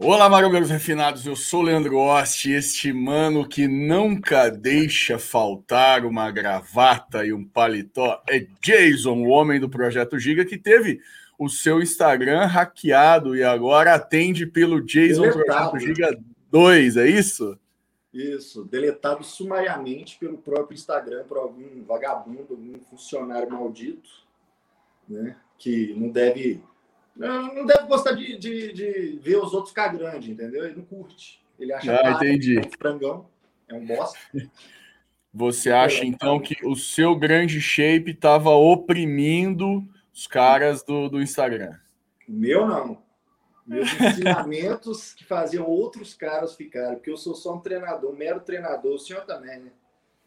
Olá, maravilhosos refinados. Eu sou Leandro Osti, este mano que nunca deixa faltar uma gravata e um paletó é Jason, o homem do Projeto Giga, que teve o seu Instagram hackeado e agora atende pelo Jason Deletado. Projeto Giga 2, é isso? Isso, deletado sumariamente pelo próprio Instagram por algum vagabundo, algum funcionário maldito, né? Que não deve. Não, não deve gostar de, de, de ver os outros ficar grande, entendeu? Ele não curte. Ele acha Ah, que entendi. é um frangão, é um bosta. Você acha então que o seu grande shape estava oprimindo os caras do, do Instagram? Meu não. Meus ensinamentos que faziam outros caras ficarem, porque eu sou só um treinador, um mero treinador, o senhor também, né?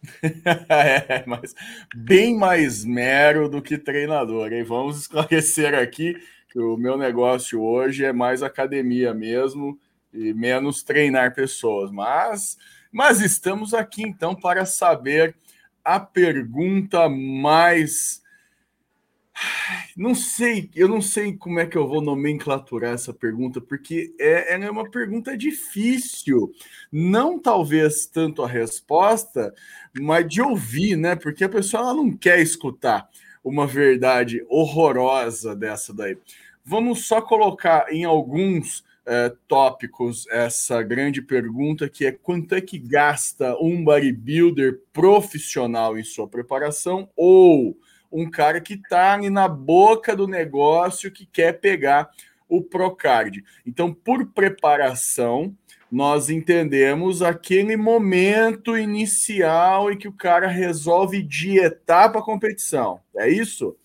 É, mas bem mais mero do que treinador, hein? Vamos esclarecer aqui que o meu negócio hoje é mais academia mesmo e menos treinar pessoas. Mas, mas estamos aqui então para saber a pergunta mais. Ai, Não sei, eu não sei como é que eu vou nomenclaturar essa pergunta, porque é, é uma pergunta difícil. Não talvez tanto a resposta, mas de ouvir, né? Porque a pessoa ela não quer escutar uma verdade horrorosa dessa daí. Vamos só colocar em alguns eh, tópicos essa grande pergunta que é quanto é que gasta um bodybuilder profissional em sua preparação ou um cara que está na boca do negócio que quer pegar o Procard. Então, por preparação, nós entendemos aquele momento inicial em que o cara resolve dietar para a competição. É isso?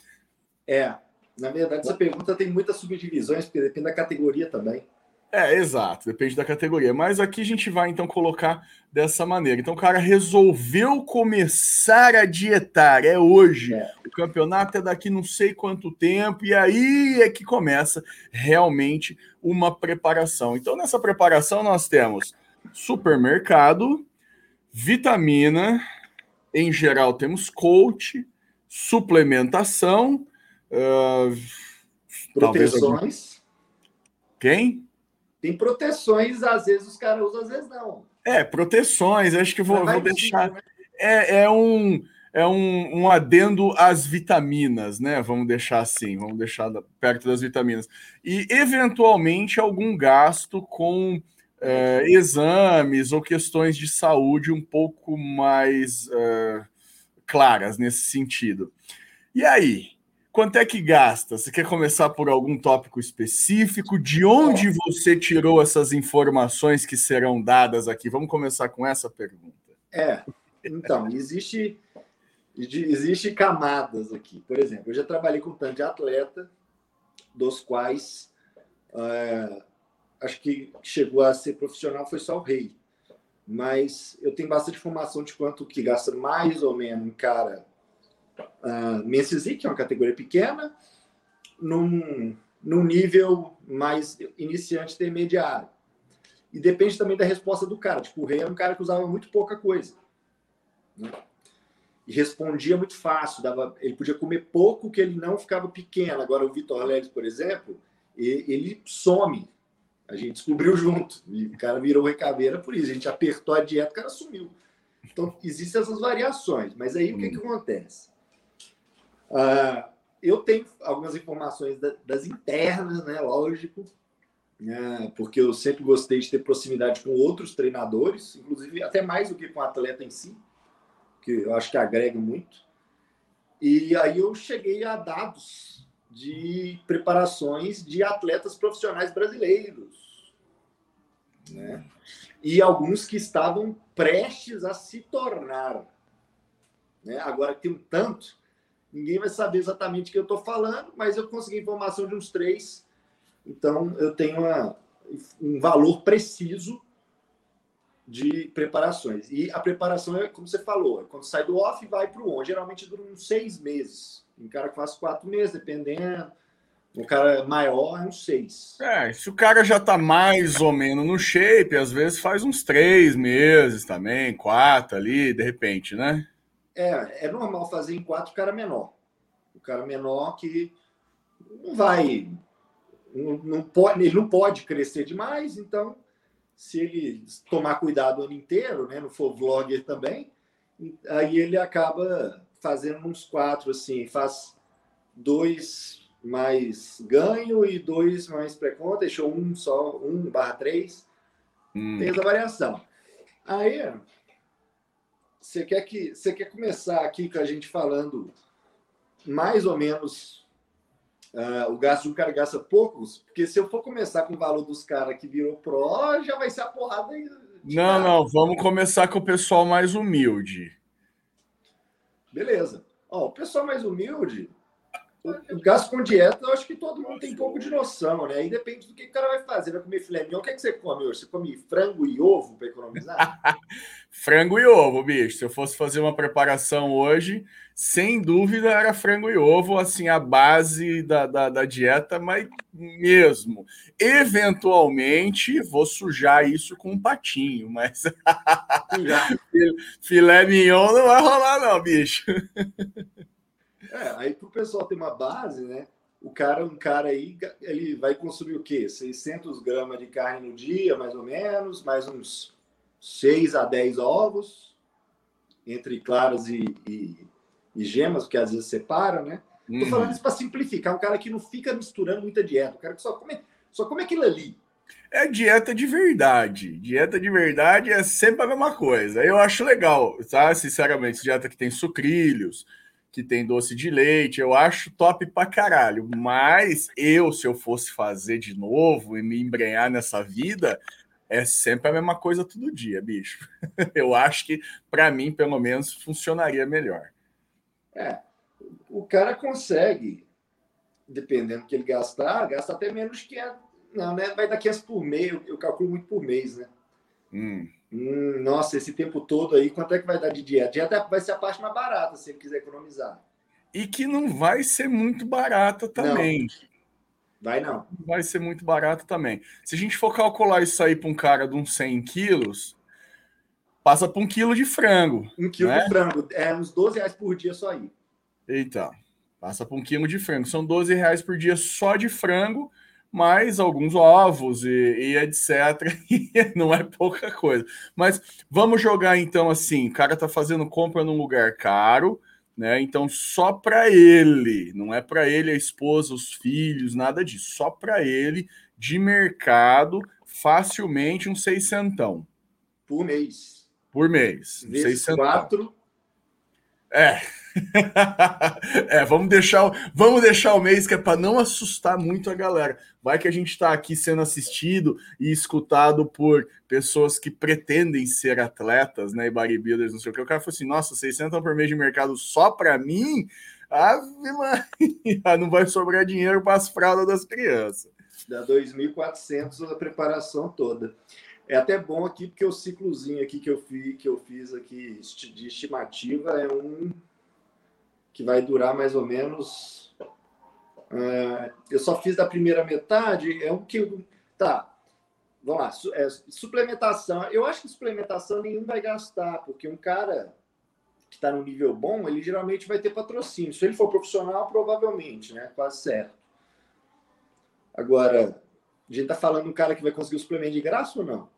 É, na verdade, essa pergunta tem muitas subdivisões, porque depende da categoria também. É, exato, depende da categoria. Mas aqui a gente vai então colocar dessa maneira. Então o cara resolveu começar a dietar, é hoje. É. O campeonato é daqui não sei quanto tempo, e aí é que começa realmente uma preparação. Então nessa preparação nós temos supermercado, vitamina, em geral temos coach, suplementação, ah, talvez algum- Proteções. quem? Tem proteções, às vezes os caras usam, às vezes não. É, proteções, acho que vou, vou deixar. né? É, é um é um, um adendo às vitaminas, né? Vamos deixar assim, vamos deixar perto das vitaminas. E, eventualmente, algum gasto com é, exames ou questões de saúde um pouco mais é, claras nesse sentido. E aí? Quanto é que gasta? Você quer começar por algum tópico específico? De onde você tirou essas informações que serão dadas aqui? Vamos começar com essa pergunta. É, então, existe, existe camadas aqui. Por exemplo, eu já trabalhei com um tanto de atleta, dos quais é, acho que chegou a ser profissional foi só o rei. Mas eu tenho bastante informação de quanto que gasta mais ou menos um cara uh, Menses que é uma categoria pequena, num, num nível mais iniciante intermediário. E depende também da resposta do cara. Tipo, o rei era um cara que usava muito pouca coisa. né? E respondia muito fácil. Dava, ele podia comer pouco que ele não ficava pequeno. Agora, o Vitor Leles, por exemplo, ele some. A gente descobriu junto. E o cara virou recaveira por isso. A gente apertou a dieta, o cara sumiu. Então, existem essas variações. Mas aí, o que, que acontece? Ah, eu tenho algumas informações da- das internas, né? Lógico, né, porque eu sempre gostei de ter proximidade com outros treinadores, inclusive até mais do que com o atleta em si, que eu acho que agrega muito. E aí eu cheguei a dados de preparações de atletas profissionais brasileiros, né? E alguns que estavam prestes a se tornar, né? Agora tem um tanto, ninguém vai saber exatamente o que eu estou falando, mas eu consegui informação de uns três então, eu tenho uma- um valor preciso de preparações. E a preparação é, como você falou, é quando sai do off vai para o on. Geralmente dura uns seis meses. Um cara que faz quatro meses, dependendo. Um cara maior é uns seis. É, se o cara já tá mais ou menos no shape, às vezes faz uns três meses também, quatro ali, de repente, né? É, é normal fazer em quatro o cara menor. O cara menor que não vai não, não pode, ele não pode crescer demais, então se ele tomar cuidado o ano inteiro, né, não for vlogger também, aí ele acaba fazendo uns quatro assim, faz dois mais ganho e dois mais pré-conta, deixou um só, um barra três, hum. tem essa variação. Aí você quer que você quer começar aqui com a gente falando mais ou menos uh, o gasto de um cara gasta poucos, porque se eu for começar com o valor dos caras que virou pro, já vai ser a porrada. Não, não, vamos começar com o pessoal mais humilde. Beleza. Ó, o pessoal mais humilde, o, gasto com dieta, eu acho que todo mundo tem um pouco de noção, né? Aí depende do que o cara vai fazer. Vai comer filé mignon, o que, é que você come hoje? Você come frango e ovo para economizar? frango e ovo, bicho. Se eu fosse fazer uma preparação hoje, sem dúvida era frango e ovo, assim, a base da, da, da dieta, mas mesmo. Eventualmente, vou sujar isso com um patinho, mas filé mignon não vai rolar não, bicho. É, aí para o pessoal ter uma base, né? O cara, um cara aí, ele vai consumir o quê? 600 gramas de carne no dia, mais ou menos, mais uns 6 a 10 ovos, entre claras e, e, e gemas, porque às vezes separa, né? Uhum. Tô falando isso para simplificar, um cara que não fica misturando muita dieta, o cara que só come, só come aquilo ali. É dieta de verdade. Dieta de verdade é sempre a mesma coisa. Eu acho legal, tá? Sinceramente, dieta que tem sucrilhos, que tem doce de leite, eu acho top pra caralho. Mas eu, se eu fosse fazer de novo e me embrenhar nessa vida, é sempre a mesma coisa todo dia, bicho. Eu acho que, para mim, pelo menos, funcionaria melhor. É, o cara consegue, dependendo do que ele gastar, gasta até menos que é. Não, né? Vai dar 500 por mês, eu, eu calculo muito por mês, né? Hum. Hum, nossa, esse tempo todo aí, quanto é que vai dar de dieta? Dieta vai ser a parte mais barata, se ele quiser economizar. E que não vai ser muito barata também. Não. Vai não. Vai ser muito barato também. Se a gente for calcular isso aí para um cara de uns 100 quilos, passa para um quilo de frango. Um quilo né? de frango. É uns 12 reais por dia só aí. Eita, passa para um quilo de frango. São 12 reais por dia só de frango mais alguns ovos e, e etc. Não é pouca coisa. Mas vamos jogar então assim: o cara tá fazendo compra num lugar caro, né? Então só para ele, não é para ele, a esposa, os filhos, nada disso, só para ele de mercado, facilmente um seiscentão por mês. Por mês. Vezes quatro. É. é, vamos deixar, vamos deixar o mês que é para não assustar muito a galera. Vai que a gente está aqui sendo assistido e escutado por pessoas que pretendem ser atletas, né, e bodybuilders, não sei o que. O cara falou assim: "Nossa, 600 por mês de mercado só para mim? Ave Maria, não vai sobrar dinheiro para as fraldas das crianças." Dá 2.400 a preparação toda. É até bom aqui porque o ciclozinho aqui que eu fiz, que eu fiz aqui de estimativa é um que vai durar mais ou menos. Uh, eu só fiz da primeira metade, é um que. Tá, vamos lá. Su, é, suplementação. Eu acho que suplementação nenhum vai gastar, porque um cara que está no nível bom, ele geralmente vai ter patrocínio. Se ele for profissional, provavelmente, né? Quase certo. Agora, a gente está falando um cara que vai conseguir o suplemento de graça ou não?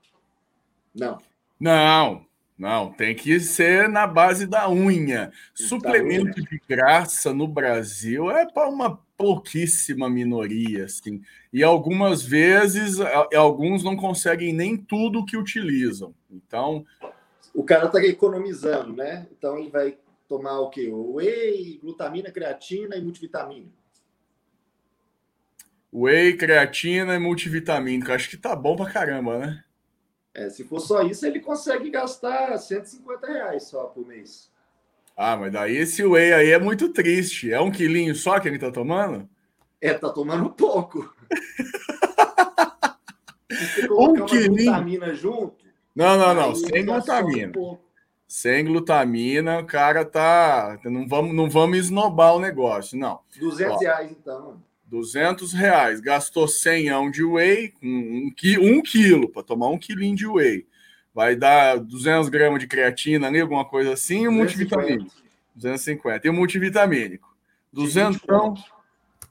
Não. Não. Não, tem que ser na base da unha. Suplemento de graça no Brasil é para uma pouquíssima minoria, assim. E algumas vezes alguns não conseguem nem tudo que utilizam. Então, o cara está economizando, né? Então ele vai tomar o quê? Whey, glutamina, creatina e multivitamina. Whey, creatina e multivitamínico. Acho que tá bom pra caramba, né? É, se for só isso, ele consegue gastar 150 reais só por mês. Ah, mas daí esse whey aí é muito triste. É um quilinho só que ele tá tomando? É, tá tomando pouco. um quilinho. glutamina junto. Não, não, não. Sem glutamina. Um sem glutamina, o cara tá. Não vamos, não vamos esnobar o negócio, não. 200 Ó, reais, então. 200 reais, gastou 100 de whey, um, um, um quilo, para tomar um quilinho de whey. Vai dar 200 gramas de creatina ali, alguma coisa assim, e o multivitamínico. 250. E o multivitamínico. 200,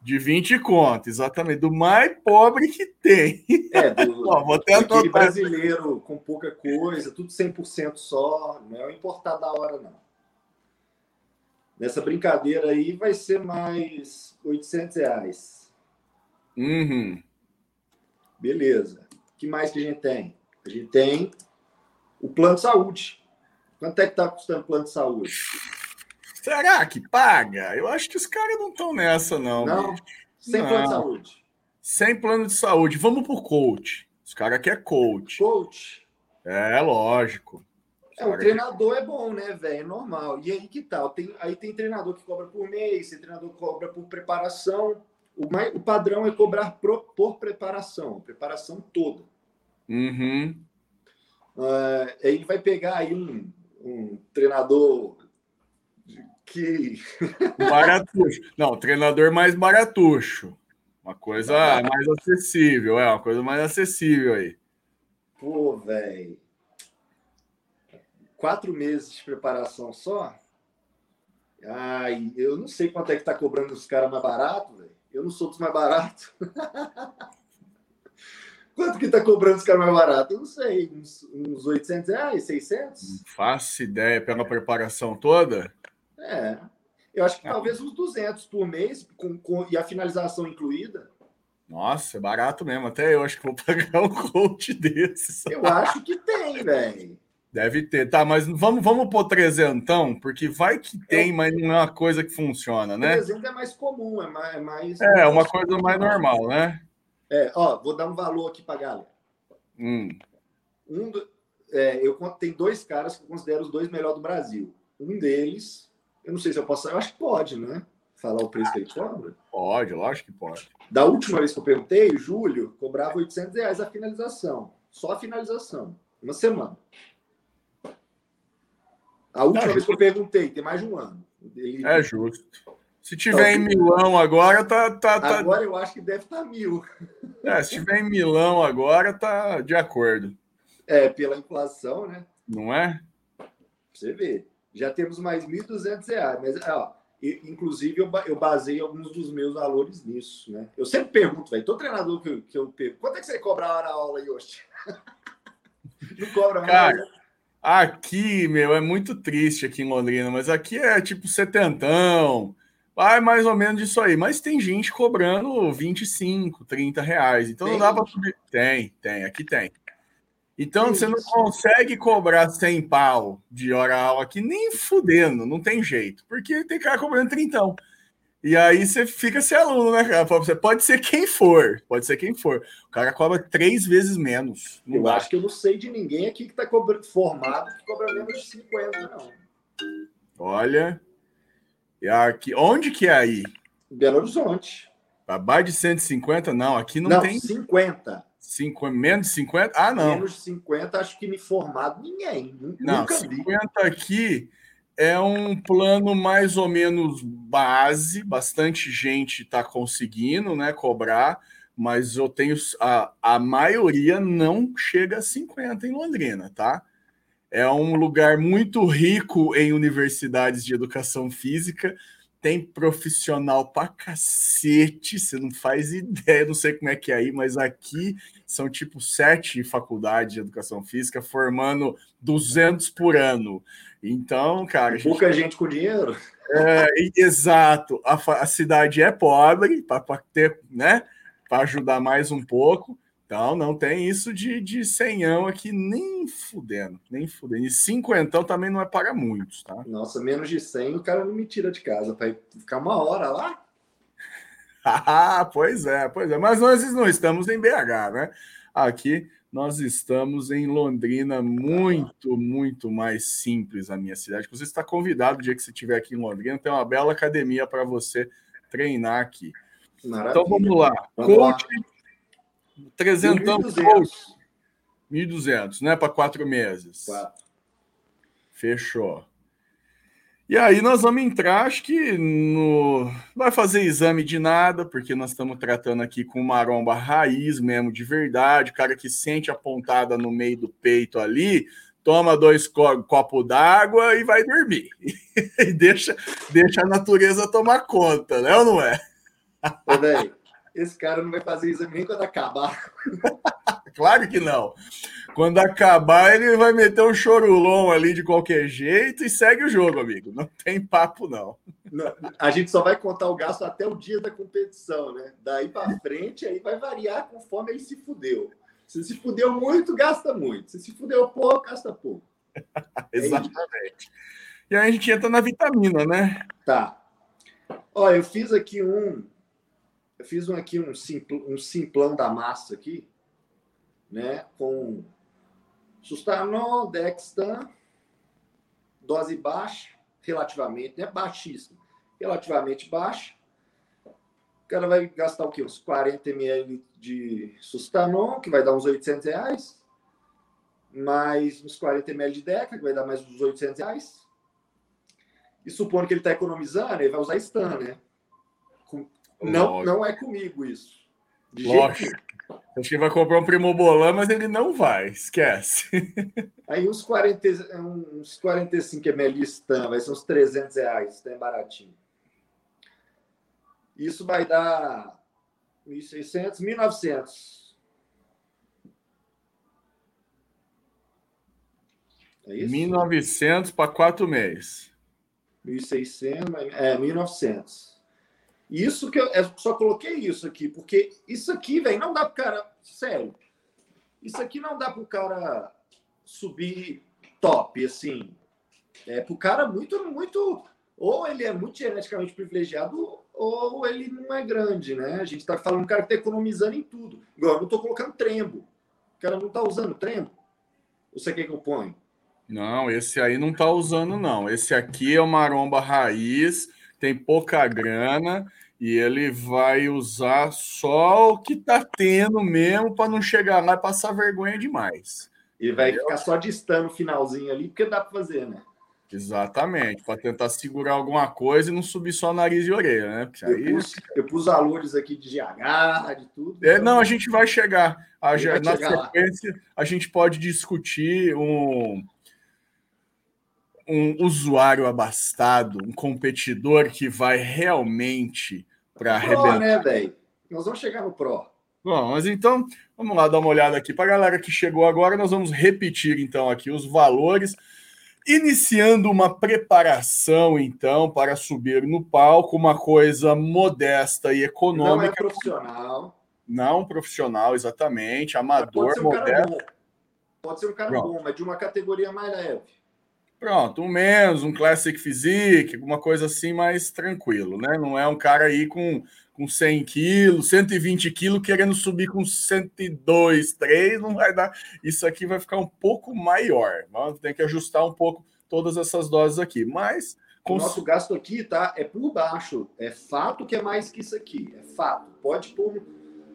De 20 conto, exatamente. Do mais pobre que tem. É, do, Ó, vou até aquele brasileiro com pouca coisa, tudo 100% só. Não é o importar da hora, não. Nessa brincadeira aí vai ser mais 800 reais. Uhum. Beleza. O que mais que a gente tem? A gente tem o plano de saúde. Quanto é que está custando o plano de saúde? Será que paga? Eu acho que os caras não estão nessa, não. Não, bicho. sem não. plano de saúde. Sem plano de saúde. Vamos por coach. Os caras querem coach. Coach. É, lógico. É, o treinador é bom, né, velho? É normal. E aí que tal? Tem, aí tem treinador que cobra por mês, tem treinador que cobra por preparação. O, mais, o padrão é cobrar pro, por preparação, preparação toda. Uhum. Uh, ele vai pegar aí um, um treinador que. Baratuxo. Não, treinador mais baratuxo. Uma coisa mais acessível, é, uma coisa mais acessível aí. Pô, velho. Quatro meses de preparação só? Ai, eu não sei quanto é que tá cobrando os caras mais barato, velho. Eu não sou dos mais baratos. Quanto que tá cobrando os caras mais barato? Eu não sei, uns, uns 800 reais, 600? Não faço ideia, pela preparação toda? É, eu acho que é. talvez uns 200 por mês, com, com, e a finalização incluída. Nossa, é barato mesmo. Até eu acho que vou pagar um coach desses. Eu acho que tem, velho. Deve ter. Tá, mas vamos, vamos pôr trezentão, porque vai que tem, mas não é uma coisa que funciona, né? Trezento é mais comum, é mais... É, mais, é uma coisa mais normal, né? É, ó, vou dar um valor aqui para galera. Hum. Um do, é, eu tenho dois caras que eu considero os dois melhores do Brasil. Um deles, eu não sei se eu posso, eu acho que pode, né? Falar o preço que ele cobra. Pode, lógico que pode. Da última vez que eu perguntei, o Júlio cobrava 800 reais a finalização. Só a finalização. Uma semana. A última é vez que eu perguntei, tem mais de um ano. Ele... É justo. Se tiver em Milão agora, tá, tá, tá. Agora eu acho que deve estar tá mil. É, se tiver em Milão agora, tá de acordo. É, pela inflação, né? Não é? Você vê. Já temos mais R$ 1.200. Mas, ó, inclusive, eu, eu basei alguns dos meus valores nisso, né? Eu sempre pergunto, velho, todo treinador que eu, que eu pergunto, quanto é que você cobra a hora aula, Yoshi? Não cobra mais. Cara? Aqui, meu, é muito triste aqui em Londrina, mas aqui é tipo setentão. Vai mais ou menos disso aí. Mas tem gente cobrando 25, 30 reais. Então tem. não dá para subir. Tem, tem, aqui tem. Então você não consegue cobrar 100 pau de hora aula aqui, nem fudendo, não tem jeito. Porque tem cara cobrando 30. E aí você fica sem aluno, né, cara? Você pode ser quem for, pode ser quem for. O cara cobra três vezes menos. Eu dá. acho que eu não sei de ninguém aqui que está formado que cobra menos de 50, não. Olha, e aqui, onde que é aí? Belo Horizonte. Abaixo de 150? Não, aqui não, não tem. 50. Cinco, menos de 50? Ah, não. Menos de 50, acho que me formado ninguém. Não, Nunca 50 vi. aqui é um plano mais ou menos base, bastante gente está conseguindo né, cobrar, mas eu tenho. A, a maioria não chega a 50 em Londrina, tá? É um lugar muito rico em universidades de educação física. Tem profissional pra cacete, você não faz ideia, não sei como é que é aí, mas aqui são tipo sete faculdades de educação física formando 200 por ano. Então, cara. Pouca gente, gente com dinheiro. É, exato. A, a cidade é pobre para ter, né? Para ajudar mais um pouco. Então, não tem isso de, de senhão aqui, nem fudendo, nem fudendo. E cinquentão também não é para muitos, tá? Nossa, menos de 100 o cara não me tira de casa para ficar uma hora lá. ah, pois é, pois é. Mas nós não estamos em BH, né? Aqui nós estamos em Londrina, muito, muito mais simples a minha cidade. Você está convidado, o dia que você estiver aqui em Londrina, tem uma bela academia para você treinar aqui. Maravilha. Então vamos lá. Vamos Coach lá. Trezentão. 1.200, né? Para quatro meses. Quatro. Fechou. E aí nós vamos entrar, acho que no. Vai fazer exame de nada, porque nós estamos tratando aqui com maromba raiz mesmo, de verdade, o cara que sente a pontada no meio do peito ali, toma dois co copos d'água e vai dormir. e deixa, deixa a natureza tomar conta, né ou não é? Ô, esse cara não vai fazer exame nem quando acabar. claro que não. Quando acabar, ele vai meter um chorulão ali de qualquer jeito e segue o jogo, amigo. Não tem papo, não. não a gente só vai contar o gasto até o dia da competição, né? Daí para frente, aí vai variar conforme ele se fudeu. Se se fudeu muito, gasta muito. Se se fudeu pouco, gasta pouco. Exatamente. E aí a gente entra na vitamina, né? Tá. Olha, eu fiz aqui um. Eu fiz um aqui um, simpl, um simplão da massa aqui, né? Com Sustanol, Dextan, dose baixa, relativamente, né? Baixíssima. Relativamente baixa. O cara vai gastar o quê? Uns 40 ml de Sustanon, que vai dar uns 800 reais. Mais uns 40 ml de Deca, que vai dar mais uns 800 reais. E supondo que ele está economizando, ele vai usar Stan, né? Com... Não, não é comigo isso. De Lógico. Acho que vai comprar um Primobolan, mas ele não vai, esquece. Aí uns, 40, uns 45 ml Stan, vai ser uns 300 reais, tá baratinho. Isso vai dar 1.600, 1.900. É isso? 1.900 para quatro meses. 1.600, é 1.900. Isso que eu, eu, só coloquei isso aqui, porque isso aqui, velho, não dá para cara. Sério. Isso aqui não dá para o cara subir top, assim. É para o cara muito, muito. Ou ele é muito geneticamente privilegiado, ou ele não é grande, né? A gente está falando um cara que está economizando em tudo. Igual eu não estou colocando trembo. O cara não está usando trembo. Você quer que eu ponha? Não, esse aí não está usando, não. Esse aqui é uma aromba raiz, tem pouca grana e ele vai usar só o que está tendo mesmo para não chegar lá e passar vergonha demais. E vai Entendeu? ficar só distando o finalzinho ali, porque dá para fazer, né? Exatamente, para tentar segurar alguma coisa e não subir só nariz e orelha, né? Porque aí... eu, pus, eu pus valores aqui de GH, de tudo. É, não, a gente vai chegar. A, na chegar sequência, lá. a gente pode discutir um, um usuário abastado, um competidor que vai realmente para arrebentar. né, velho? Nós vamos chegar no Pro. Bom, mas então, vamos lá dar uma olhada aqui. Para a galera que chegou agora, nós vamos repetir então aqui os valores Iniciando uma preparação, então, para subir no palco, uma coisa modesta e econômica. Não é profissional. Não profissional, exatamente. Amador, pode modesto. Pode ser um cara Pronto. bom, mas de uma categoria mais leve. Pronto, um menos, um Classic Physique, alguma coisa assim mais tranquilo, né? Não é um cara aí com com 100 quilos, 120 quilos, querendo subir com 102, 3, não vai dar. Isso aqui vai ficar um pouco maior. Ter que ajustar um pouco todas essas doses aqui. Mas. O nosso gasto aqui, tá? É por baixo. É fato que é mais que isso aqui. É fato. Pode pôr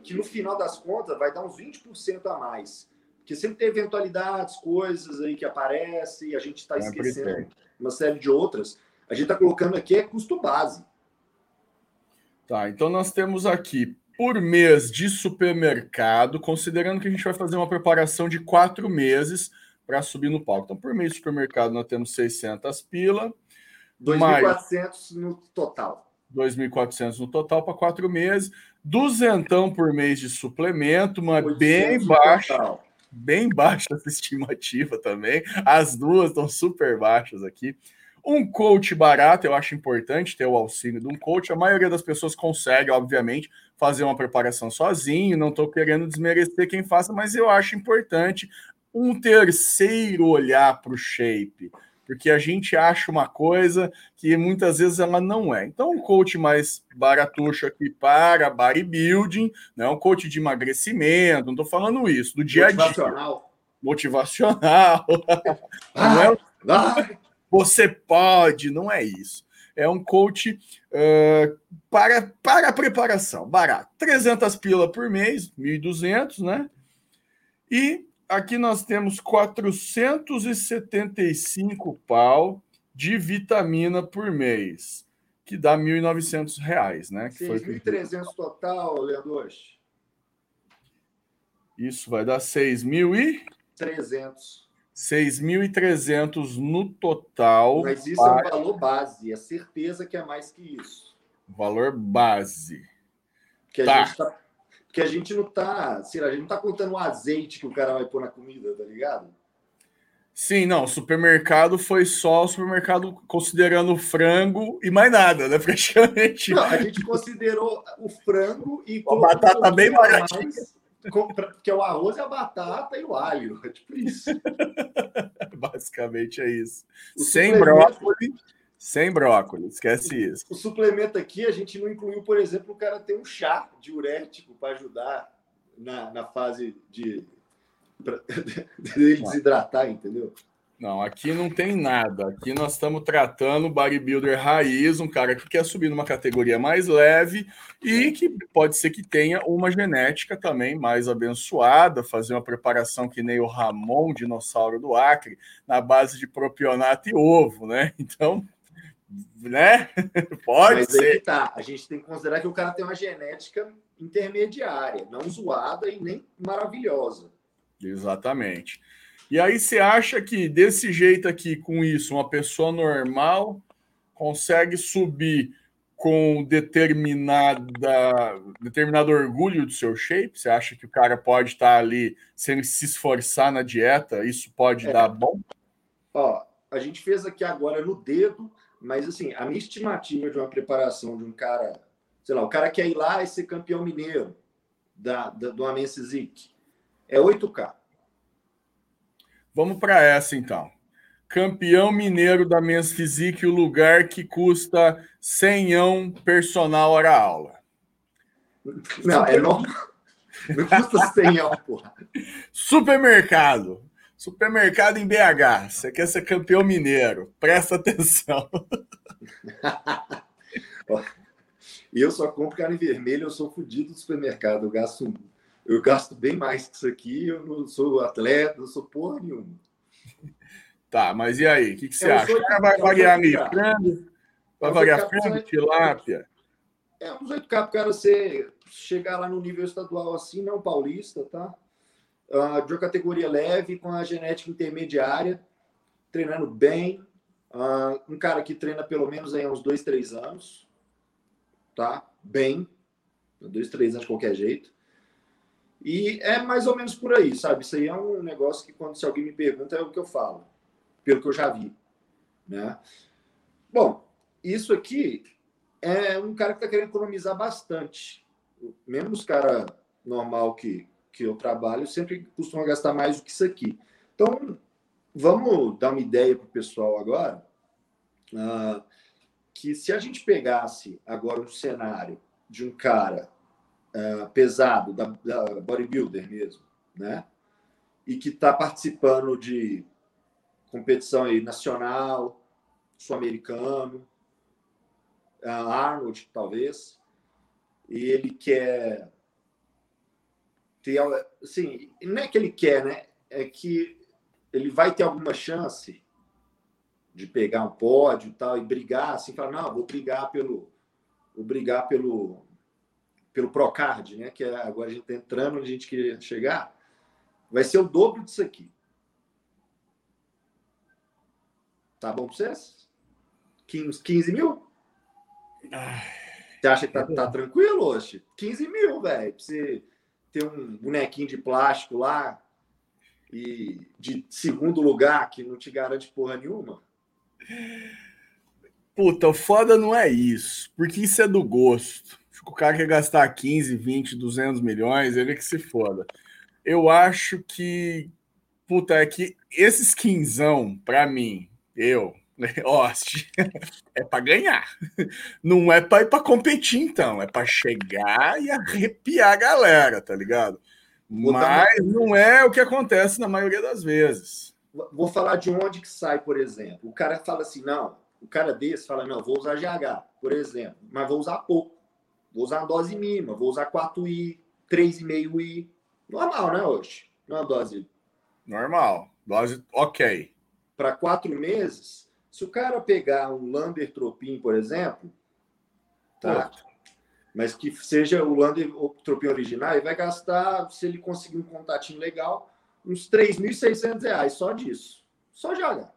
que no final das contas vai dar uns 20% a mais. Porque sempre tem eventualidades, coisas aí que aparecem e a gente está esquecendo uma série de outras. A gente está colocando aqui é custo base. Tá, então nós temos aqui por mês de supermercado, considerando que a gente vai fazer uma preparação de quatro meses para subir no palco. Então, por mês de supermercado, nós temos 600 pila. 2.400 no total. 2.400 no total para quatro meses. Duzentão por mês de suplemento, uma bem baixa. Total. Bem baixa essa estimativa também. As duas estão super baixas aqui. Um coach barato, eu acho importante ter o auxílio de um coach. A maioria das pessoas consegue, obviamente, fazer uma preparação sozinho. Não estou querendo desmerecer quem faça, mas eu acho importante um terceiro olhar para o shape, porque a gente acha uma coisa que muitas vezes ela não é. Então, um coach mais baratucho aqui para bodybuilding, né? um coach de emagrecimento, não estou falando isso, do dia a dia. Motivacional. Motivacional. não é? Vai você pode, não é isso. É um coach uh, para, para a preparação, barato. 300 pila por mês, 1.200, né? E aqui nós temos 475 pau de vitamina por mês, que dá 1.900 reais, né? Que 6.300 total, Leandro. Isso vai dar 6.000 e... 300. 6.300 no total. Mas isso para... é um valor base, é certeza que é mais que isso. Valor base. Que a tá. gente tá. Porque a gente não tá. Sei lá, a gente não tá contando o azeite que o cara vai pôr na comida, tá ligado? Sim, não, supermercado foi só o supermercado considerando o frango e mais nada, né? Praticamente. Não, a gente considerou o frango e a batata bem mais, que é o arroz, a batata e o alho. É tipo isso. Basicamente é isso. O sem brócolis, sem brócolis, esquece isso. O suplemento aqui, a gente não incluiu, por exemplo, o cara ter um chá diurético para ajudar na, na fase de para desidratar, entendeu? Não, aqui não tem nada. Aqui nós estamos tratando o bodybuilder raiz, um cara que quer subir numa categoria mais leve e que pode ser que tenha uma genética também mais abençoada, fazer uma preparação que nem o Ramon, dinossauro do Acre, na base de propionato e ovo, né? Então, né? Pode Mas ser. Tá. A gente tem que considerar que o cara tem uma genética intermediária, não zoada e nem maravilhosa. Exatamente. E aí você acha que desse jeito aqui, com isso, uma pessoa normal consegue subir com determinada, determinado orgulho do seu shape? Você acha que o cara pode estar ali sem se esforçar na dieta? Isso pode é. dar bom? Ó, a gente fez aqui agora no dedo, mas assim, a minha estimativa de uma preparação de um cara, sei lá, o cara quer ir lá e ser campeão mineiro da, da, do Amense Zik é 8K. Vamos para essa então. Campeão mineiro da Men's Physique, o lugar que custa 100 personal hora aula. Não, é normal. Não custa 100 porra. Supermercado. Supermercado em BH. Você quer ser campeão mineiro. Presta atenção. Eu só compro carne vermelha, eu sou fodido do supermercado. Eu gasto eu gasto bem mais que isso aqui, eu não sou atleta, não sou porra nenhuma. Tá, mas e aí? O que, que você é, acha? Sou, vai variar ali frango? Vai variar frango, tilápia? É uns 8K para o cara ser, chegar lá no nível estadual assim, não paulista, tá? Uh, de uma categoria leve, com a genética intermediária, treinando bem. Uh, um cara que treina pelo menos aí uns dois, três anos, tá? Bem, dois, três anos de qualquer jeito. E é mais ou menos por aí, sabe? Isso aí é um negócio que quando se alguém me pergunta é o que eu falo, pelo que eu já vi, né? Bom, isso aqui é um cara que está querendo economizar bastante. Mesmo os caras normal que, que eu trabalho sempre costumam gastar mais do que isso aqui. Então, vamos dar uma ideia para o pessoal agora, uh, que se a gente pegasse agora um cenário de um cara uh, pesado, da, da, bodybuilder mesmo, né? E que está participando de competição aí nacional, sul-americano, uh, Arnold, talvez, e ele quer ter, assim, não é que ele quer, né? É que ele vai ter alguma chance de pegar um pódio e tal e brigar, assim, falar, não, vou brigar pelo, vou brigar pelo pelo Procard, né? Que é, agora a gente está entrando onde a gente queria chegar, vai ser o dobro disso aqui. Tá bom para vocês? 15, 15 mil? Você acha que tá, tá tranquilo hoje? 15 mil, velho. Pra você ter um bonequinho de plástico lá e de segundo lugar que não te garante porra nenhuma. Puta, o foda não é isso, porque isso é do gosto o cara quer gastar 15, 20, 200 milhões, ele que se foda. Eu acho que, puta, é que esses quinzão, para mim, eu, né, Oste, é para ganhar. Não é para ir para competir, então. É para chegar e arrepiar a galera, tá ligado? Mas não é o que acontece na maioria das vezes. Vou falar de onde que sai, por exemplo. O cara fala assim, não, o cara desse fala, não, vou usar GH, por exemplo, mas vou usar pouco. Vou usar uma dose mínima, vou usar 4I, 3,5I. Normal, né, hoje? Não é uma dose. Normal. Dose ok. Para quatro meses, se o cara pegar um Lander Tropin, por exemplo, tá? Mas que seja o Lander Tropin original, ele vai gastar, se ele conseguir um contatinho legal, uns 3.600 reais só disso. Só joga.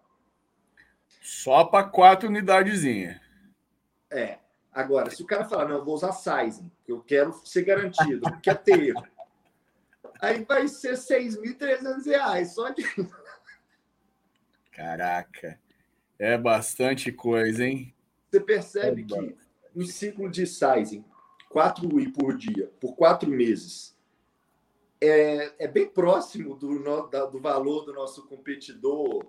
Só para quatro unidadezinhas. É. Agora, se o cara falar, não, eu vou usar sizing, eu quero ser garantido, não quer ter. Aí vai ser 6.300 reais, só de. Caraca, é bastante coisa, hein? Você percebe é que um ciclo de sizing, 4 UI por dia, por quatro meses, é, é bem próximo do, no, da, do valor do nosso competidor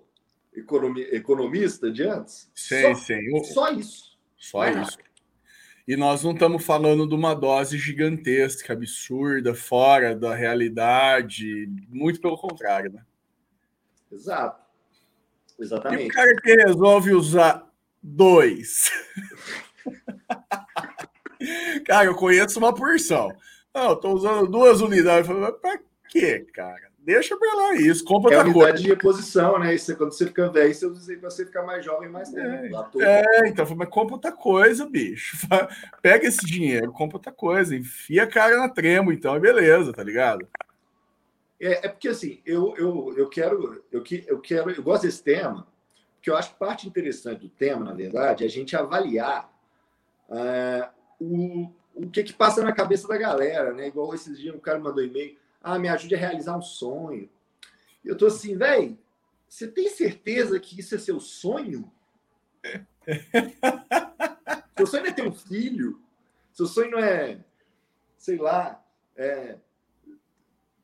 economi, economista de antes. Sim, só, sim. Só isso. Só isso. E nós não estamos falando de uma dose gigantesca, absurda, fora da realidade. Muito pelo contrário, né? Exato. Exatamente. E o cara que resolve usar dois. cara, eu conheço uma porção. Não, eu tô usando duas unidades. Para quê, cara? Deixa pra lá isso, compra é outra coisa. de reposição, né? Isso, quando você fica velho, você você ficar mais jovem mais tempo. É, é então, mas compra outra coisa, bicho. Pega esse dinheiro, compra outra coisa, enfia a cara na tremo, então, e beleza, tá ligado? É, é porque assim, eu, eu, eu quero, eu, eu quero, eu gosto desse tema, porque eu acho que parte interessante do tema, na verdade, é a gente avaliar uh, o, o que que passa na cabeça da galera, né? Igual esses dias um cara mandou e-mail ah, me ajude a realizar um sonho. Eu tô assim, velho, você tem certeza que isso é seu sonho? seu sonho não é ter um filho? Seu sonho não é, sei lá, é,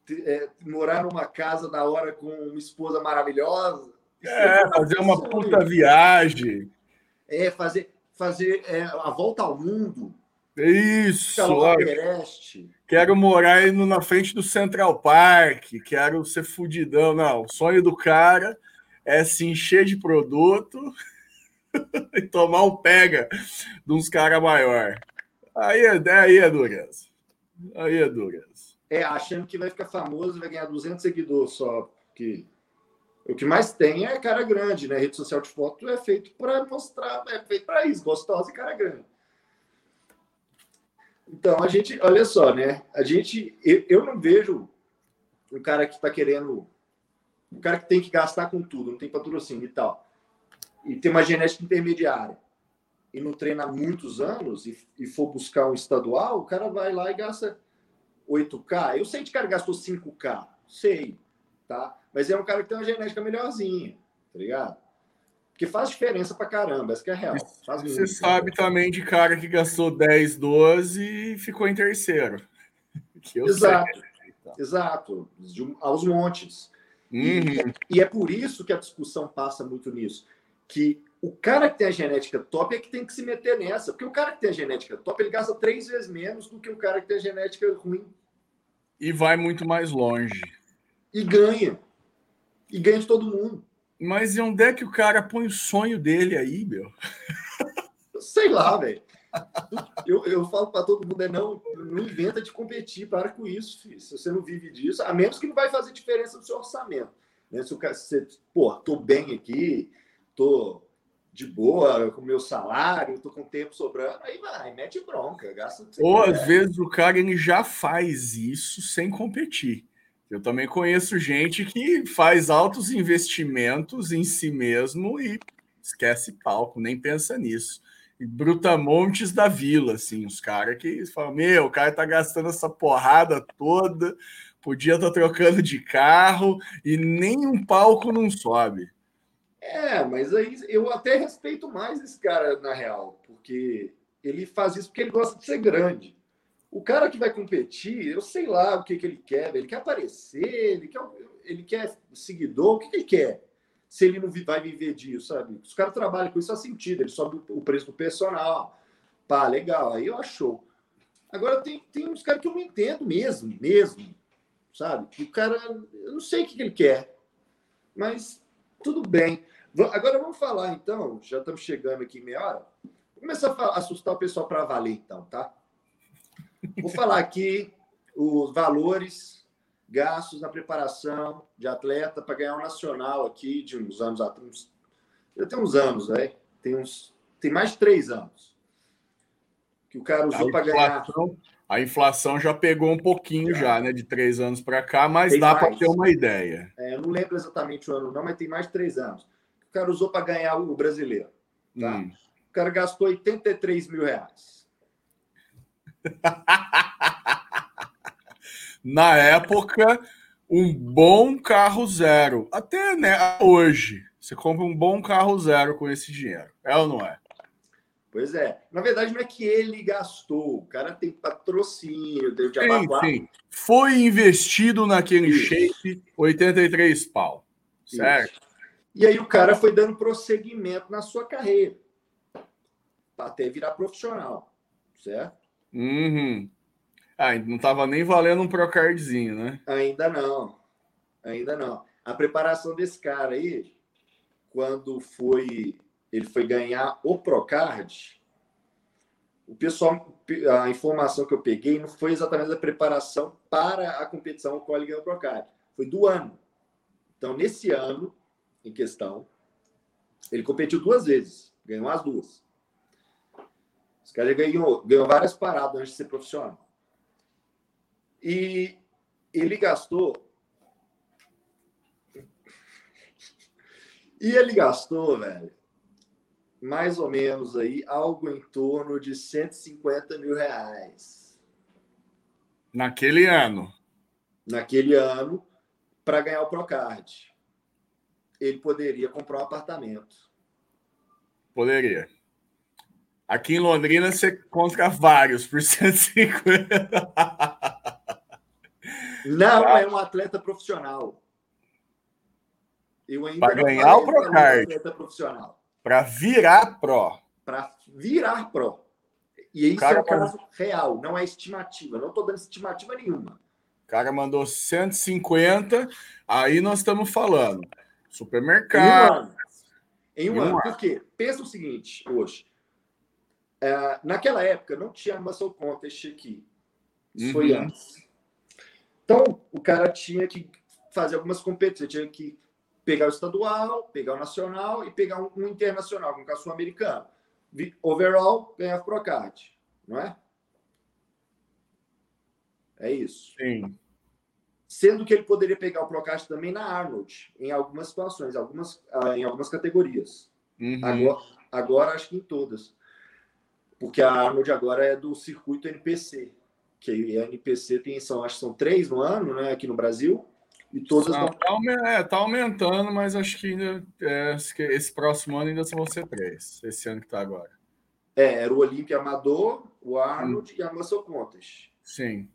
é, morar numa casa da hora com uma esposa maravilhosa? É, fazer uma puta viagem. É, fazer, fazer é, a volta ao mundo. Isso! Quero morar indo na frente do Central Park, quero ser fudidão. Não, o sonho do cara é se encher de produto e tomar um pega de uns caras maior. Aí é, aí é dureza. Aí é dureza. É, achando que vai ficar famoso, vai ganhar 200 seguidores só. Porque o que mais tem é cara grande, né? rede social de foto é feito para mostrar, é feito para isso, gostosa e cara grande. Então, a gente, olha só, né? A gente, eu, eu não vejo um cara que está querendo, um cara que tem que gastar com tudo, não tem patrocínio e tal, e tem uma genética intermediária e não treina há muitos anos e, e for buscar um estadual, o cara vai lá e gasta 8K. Eu sei que o cara gastou 5K, sei, tá? Mas é um cara que tem uma genética melhorzinha, tá ligado? Porque faz diferença pra caramba, essa que é real. Faz Você sabe também de cara que gastou 10, 12 e ficou em terceiro. exato, sei. exato. Aos montes. Uhum. E, e é por isso que a discussão passa muito nisso. Que o cara que tem a genética top é que tem que se meter nessa. Porque o cara que tem a genética top, ele gasta três vezes menos do que o cara que tem a genética ruim. E vai muito mais longe. E ganha. E ganha de todo mundo. Mas e onde é que o cara põe o sonho dele aí, meu? Sei lá, velho. Eu, eu falo para todo mundo, é não, não inventa de competir, para com isso, filho. Se você não vive disso, a menos que não vai fazer diferença no seu orçamento. Né? Se o cara, você, pô, tô bem aqui, tô de boa com o meu salário, tô com tempo sobrando, aí vai, mete bronca, gasta. Ou às vezes o cara ele já faz isso sem competir. Eu também conheço gente que faz altos investimentos em si mesmo e esquece palco, nem pensa nisso. E brutamontes da vila, assim, os caras que falam: Meu, o cara tá gastando essa porrada toda, podia estar tá trocando de carro e nem um palco não sobe. É, mas aí eu até respeito mais esse cara, na real, porque ele faz isso porque ele gosta de ser grande. O cara que vai competir, eu sei lá o que, que ele quer, ele quer aparecer, ele quer, ele quer seguidor, o que, que ele quer? Se ele não vai viver disso, sabe? Os caras trabalham com isso faz sentido, ele sobe o preço do personal. Pá, legal, aí eu acho. Agora tem, tem uns caras que eu não entendo mesmo, mesmo, sabe? O cara, eu não sei o que, que ele quer, mas tudo bem. Agora vamos falar então, já estamos chegando aqui em meia hora. Vou começar a assustar o pessoal para valer então, tá? Vou falar aqui os valores gastos na preparação de atleta para ganhar um nacional aqui de uns anos atrás. Eu tenho uns anos, né? Tem uns, tem mais de três anos que o cara usou para ganhar. A inflação já pegou um pouquinho já, já né? De três anos para cá, mas tem dá para ter uma ideia. É, eu não lembro exatamente o ano, não, mas tem mais de três anos. O cara usou para ganhar o brasileiro. Tá? Hum. cara gastou 83 mil reais. Na época, um bom carro zero. Até né, hoje, você compra um bom carro zero com esse dinheiro. É ou não é? Pois é. Na verdade, não é que ele gastou. O cara tem patrocínio, deu de sim, sim. Foi investido naquele Isso. shape 83 pau. Certo? Isso. E aí o cara foi dando prosseguimento na sua carreira. Até virar profissional. Certo? Uhum. Ah, não estava nem valendo um Procardzinho, né? Ainda não. Ainda não. A preparação desse cara aí, quando foi ele foi ganhar o Procard, o pessoal, a informação que eu peguei não foi exatamente a preparação para a competição com ele ganhou o Procard, foi do ano. Então, nesse ano em questão, ele competiu duas vezes, ganhou as duas. Esse cara ganhou, ganhou várias paradas antes de ser profissional. E ele gastou. E ele gastou, velho, mais ou menos aí algo em torno de 150 mil reais. Naquele ano. Naquele ano, para ganhar o Procard. Ele poderia comprar um apartamento. Poderia. Aqui em Londrina você compra vários por 150. Não é um atleta profissional. Eu ainda Para ganhar o Procard. Um atleta profissional. Para virar pro. Para virar pro. E isso cara é o caso real, não é estimativa. Não estou dando estimativa nenhuma. O cara mandou 150, aí nós estamos falando. Supermercado. Em um ano. Em um, em um ano. ano. Por quê? Pensa o seguinte, hoje. É, naquela época não tinha muscle contest aqui. Isso uhum. foi antes. Então, o cara tinha que fazer algumas competições, tinha que pegar o estadual, pegar o nacional e pegar um, um internacional, como o sul-americano. Overall, ganhava Procard, não é? É isso. Sim. Sendo que ele poderia pegar o Procard também na Arnold, em algumas situações, algumas, ah, em algumas categorias. Uhum. Agora, agora, acho que em todas. Porque a Arnold agora é do circuito NPC, que a NPC tem, são, acho que são três no ano, né, aqui no Brasil. E todas. Não, tá, é, tá aumentando, mas acho que ainda é, esse próximo ano ainda vão ser três. Esse ano que tá agora. É, era o Olímpia Amador, o Arnold hum. e a Muscle Contest. Sim.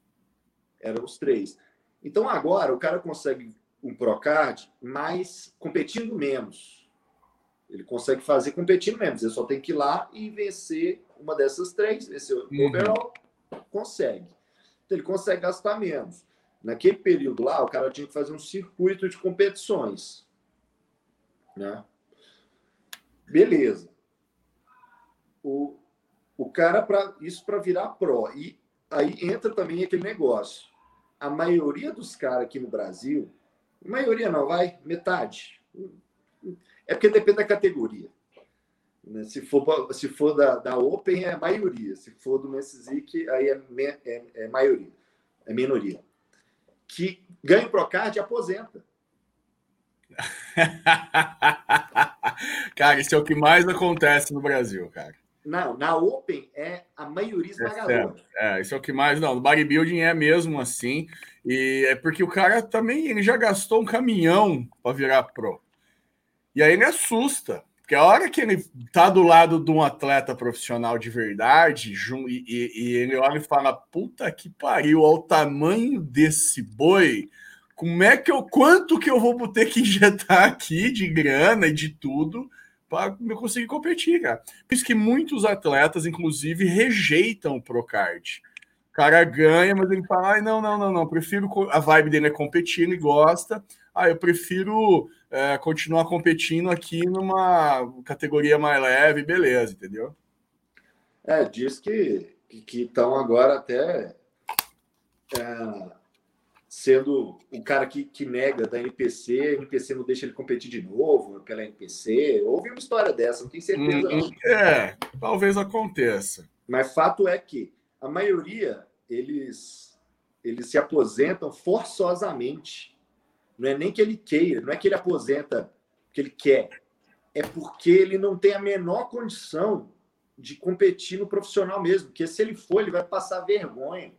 Eram os três. Então agora o cara consegue um Procard, mas competindo menos. Ele consegue fazer competindo menos. Ele só tem que ir lá e vencer uma dessas três, vencer o uhum. overall, consegue. Então ele consegue gastar menos. Naquele período lá, o cara tinha que fazer um circuito de competições. Né? Beleza. O, o cara, para isso para virar pró. E aí entra também aquele negócio. A maioria dos caras aqui no Brasil, maioria não, vai, metade. É porque depende da categoria. Né? Se for, se for da, da Open, é maioria. Se for do Messizic, aí é, é, é maioria. É minoria que ganha o Procard e aposenta. cara, isso é o que mais acontece no Brasil, cara. Não, na Open é a maioria esmagadora. É, é, isso é o que mais. Não, no bodybuilding é mesmo assim. E é porque o cara também ele já gastou um caminhão para virar pro. E aí ele assusta. Porque a hora que ele tá do lado de um atleta profissional de verdade, e, e, e ele olha e fala: puta que pariu, ao tamanho desse boi, como é que eu. Quanto que eu vou ter que injetar aqui de grana e de tudo para conseguir competir, cara? Por isso que muitos atletas, inclusive, rejeitam o Procard. O cara ganha, mas ele fala: ai, não, não, não, não, prefiro. A vibe dele é competir, ele gosta. Ah, eu prefiro é, continuar competindo aqui numa categoria mais leve, beleza, entendeu? É, diz que estão agora até é, sendo o cara que, que nega da NPC, a NPC não deixa ele competir de novo pela NPC. Houve uma história dessa, não tenho certeza. Hum, não. É, talvez aconteça. Mas fato é que a maioria eles, eles se aposentam forçosamente não é nem que ele queira, não é que ele aposenta que ele quer. É porque ele não tem a menor condição de competir no profissional mesmo, porque se ele for, ele vai passar vergonha.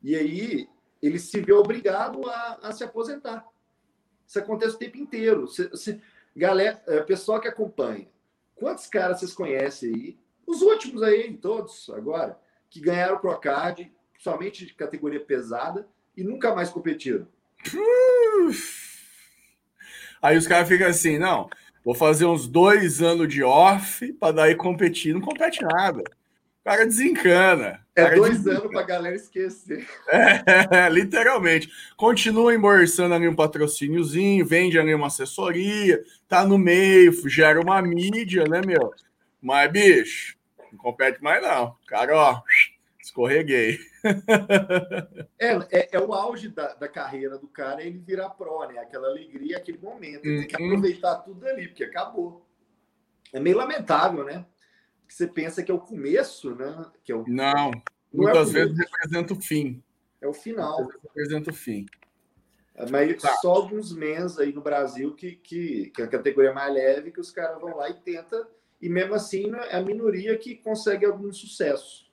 E aí ele se vê obrigado a, a se aposentar. Isso acontece o tempo inteiro. Se, se, galera, é, pessoal que acompanha, quantos caras vocês conhecem aí? Os últimos aí, todos agora, que ganharam o Procard, somente de categoria pesada, e nunca mais competiram. Aí os caras ficam assim, não, vou fazer uns dois anos de off para daí competir. Não compete nada. O cara desencana. É cara dois desencana. anos para a galera esquecer. É, literalmente. Continua embolsando ali um patrocíniozinho, vende ali uma assessoria, tá no meio, gera uma mídia, né, meu? Mas, bicho, não compete mais não. Cara, ó, escorreguei. É, é, é, o auge da, da carreira do cara ele virar pró, né? Aquela alegria, aquele momento. Ele tem que uhum. aproveitar tudo ali, porque acabou. É meio lamentável, né? Você pensa que é o começo, né? Que é o... Não, não muitas é vezes representa o fim. É o final. Representa o fim. É, mas tá. só alguns meses aí no Brasil que, que, que é a categoria mais leve, que os caras vão lá e tenta e mesmo assim né, é a minoria que consegue algum sucesso.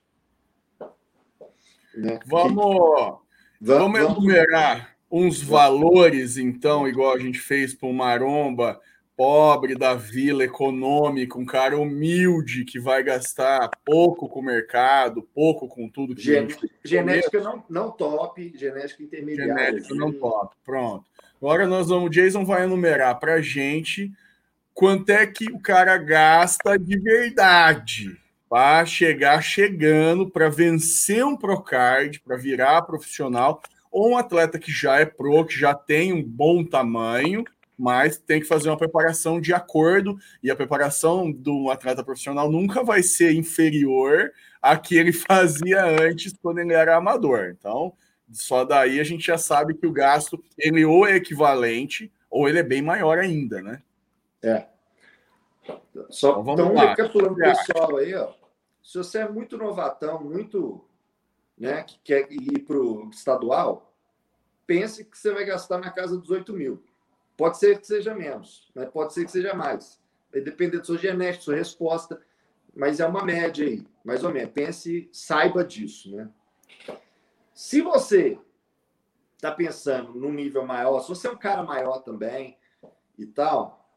Né? Vamos, vamos, vamos enumerar uns valores, então, igual a gente fez para o Maromba, pobre da vila econômica, um cara humilde que vai gastar pouco com o mercado, pouco com tudo que Gen Genética não, não top, genética intermediária. Genética não top, pronto. Agora nós vamos, o Jason vai enumerar para gente quanto é que o cara gasta de verdade para chegar chegando, para vencer um Procard, para virar profissional, ou um atleta que já é pro, que já tem um bom tamanho, mas tem que fazer uma preparação de acordo, e a preparação do atleta profissional nunca vai ser inferior à que ele fazia antes quando ele era amador. Então, só daí a gente já sabe que o gasto ele ou é equivalente ou ele é bem maior ainda, né? É. Só então, então recapitulando o pessoal aí, ó. Se você é muito novatão, muito, né, que quer ir para o estadual, pense que você vai gastar na casa dos 8 mil. Pode ser que seja menos, mas pode ser que seja mais. Vai depender da sua genética, sua resposta, mas é uma média aí, mais ou menos. Pense, saiba disso, né? Se você está pensando num nível maior, se você é um cara maior também e tal,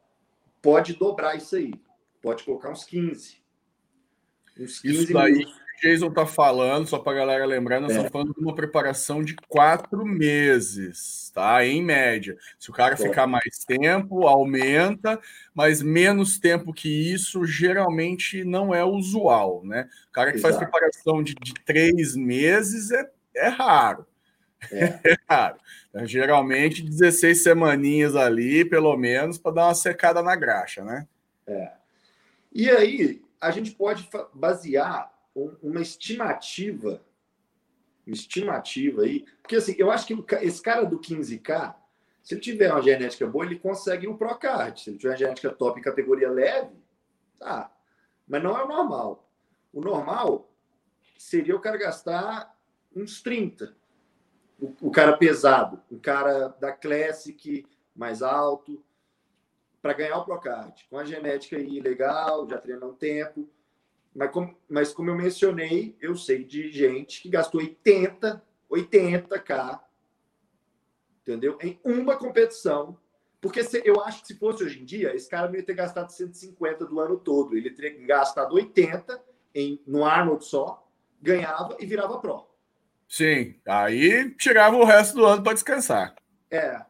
pode dobrar isso aí. Pode colocar uns 15. Uns 15 isso minutos. Jason está falando, só para a galera lembrar, nós é. estamos falando de uma preparação de quatro meses, tá? Em média. Se o cara é. ficar mais tempo, aumenta, mas menos tempo que isso geralmente não é usual, né? O cara que Exato. faz preparação de, de, três meses é, é raro. É, é raro. Então, geralmente 16 semaninhas ali, pelo menos, para dar uma secada na graxa, né? É. E aí, a gente pode basear uma estimativa, uma estimativa aí, porque assim, eu acho que esse cara do 15K, se ele tiver uma genética boa, ele consegue um Procard. Se ele tiver uma genética top em categoria leve, tá. Mas não é o normal. O normal seria o cara gastar uns 30. O, o cara pesado, o cara da Classic mais alto, para ganhar o Procard. Com a genética aí legal, já treina um tempo mas como, mas como eu mencionei, eu sei de gente que gastou 80, 80k, entendeu? Em uma competição. Porque se, eu acho que se fosse hoje em dia, esse cara não ia ter gastado 150 do ano todo. Ele teria gastado 80 em, no Arnold só, ganhava e virava pro. Sim, aí tirava o resto do ano para descansar. É,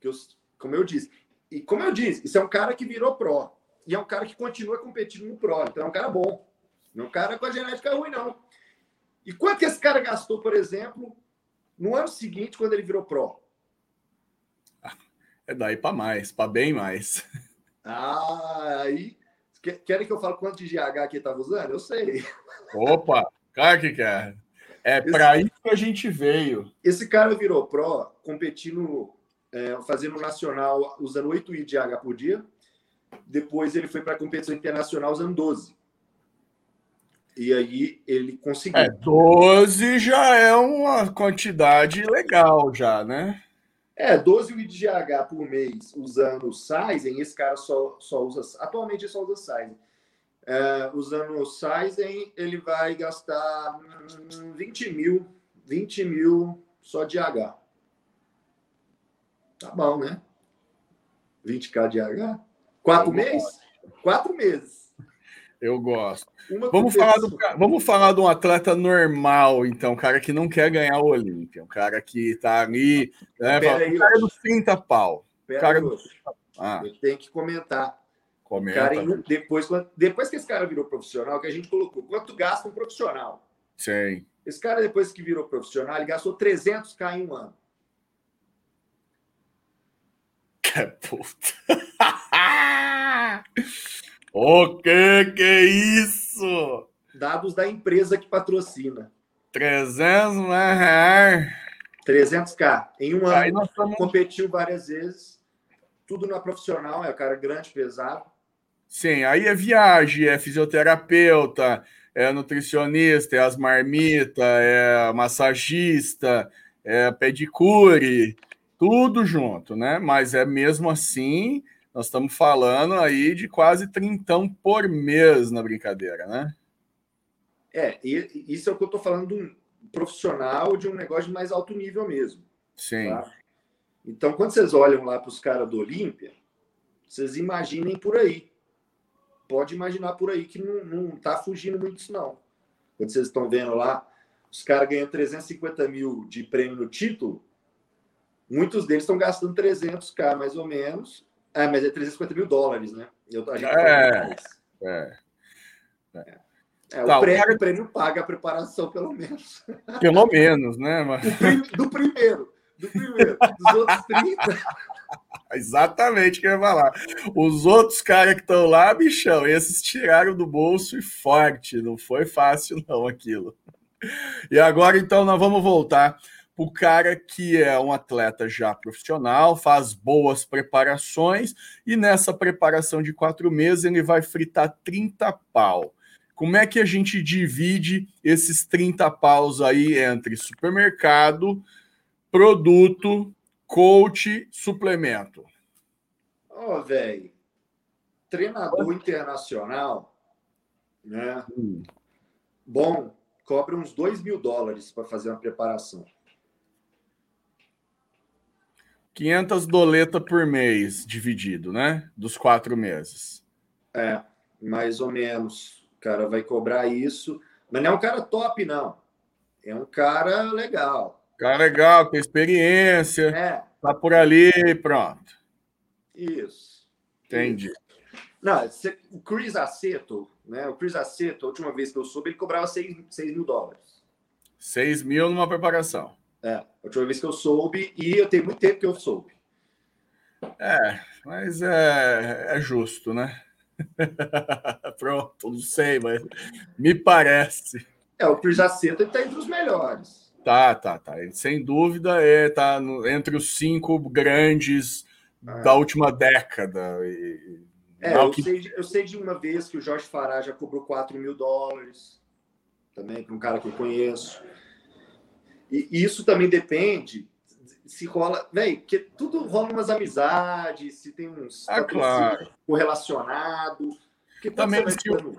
que eu, como eu disse. E como eu disse, isso é um cara que virou pro. E é um cara que continua competindo no Pro. Então é um cara bom. Não é um cara com a genética ruim, não. E quanto que esse cara gastou, por exemplo, no ano seguinte, quando ele virou Pro? É daí para mais, para bem mais. Ah, aí. Querem que eu fale quanto de GH que ele estava usando? Eu sei. Opa, cara que quer. É para isso que a gente veio. Esse cara virou Pro competindo, é, fazendo nacional, usando 8 IDH por dia. Depois ele foi para a competição internacional usando 12. E aí ele conseguiu. É, 12 já é uma quantidade legal, já, né? É, 12 IDGH por mês usando Sizen, esse cara só, só usa. Atualmente só usa Sizen. é, usando o Sizen, ele vai gastar 20 mil, 20 mil só de H. Tá bom, né? 20k de H? Quatro meses? Quatro meses. Eu gosto. vamos falar, do, vamos falar de um atleta normal, então, um cara que não quer ganhar o Olímpia, um cara que tá ali, né, fala, aí, cara dos 30 pau. cara aí, dos... ah. Eu tenho que comentar. Comenta. Cara, depois, depois que esse cara virou profissional, que a gente colocou, quanto gasta um profissional? Sim. Esse cara, depois que virou profissional, ele gastou 300k em um ano. Que puta. O que que é isso? Dados da empresa que patrocina. 300 reais. 300k. Em um ano, estamos... competiu várias vezes. Tudo na profissional, é o cara grande, pesado. Sim, aí é viagem, é fisioterapeuta, é nutricionista, é as marmitas, é massagista, é pedicure, tudo junto, né? Mas é mesmo assim nós estamos falando aí de quase trintão por mês na brincadeira, né? É, e isso é o que eu estou falando de um profissional de um negócio de mais alto nível mesmo. Sim. Tá? Então, quando vocês olham lá para os caras do Olímpia, vocês imaginem por aí. Pode imaginar por aí que não, não tá fugindo muito disso, não. Quando vocês estão vendo lá, os caras ganham 350 mil de prêmio no título, muitos deles estão gastando 300k mais ou menos, é, mas é 350 mil dólares, né? Eu, a gente é, é, é. É, tá, o, prêmio, cara... o, prêmio, paga a preparação, pelo menos. Pelo menos, né? Mas... Do, primeiro. Do primeiro. Dos outros 30. Exatamente o que eu ia falar. Os outros caras que estão lá, bichão, esses tiraram do bolso e forte. Não foi fácil, não, aquilo. E agora, então, nós vamos voltar o cara que é um atleta já profissional, faz boas preparações e nessa preparação de quatro meses ele vai fritar 30 pau. Como é que a gente divide esses 30 paus aí entre supermercado, produto, coach, suplemento? Ó, oh, velho, treinador internacional, né? Hum. Bom, cobra uns 2 mil dólares para fazer uma preparação. 500 doleta por mês dividido, né? Dos quatro meses. É, mais ou menos. O cara vai cobrar isso. Mas não é um cara top, não. É um cara legal. Cara legal, tem experiência. É. Tá por ali, pronto. Isso. Entendi. Isso. Não, o Chris Aceto, né? O Chris Aceto, a última vez que eu soube, ele cobrava 6, 6 mil dólares. 6 mil numa preparação. É, a última vez que eu soube, e eu tenho muito tempo que eu soube. É, mas é, é justo, né? Pronto, não sei, mas me parece. É, o Chris Aceto está entre os melhores. Tá, tá, tá. Sem dúvida, é, tá no, entre os cinco grandes é. da última década. E, é, eu, que... sei, eu sei de uma vez que o Jorge Fará já cobrou 4 mil dólares, também, para um cara que eu conheço. E isso também depende se rola, velho, porque tudo rola umas amizades, se tem uns ah, claro. correlacionado. Que também se o,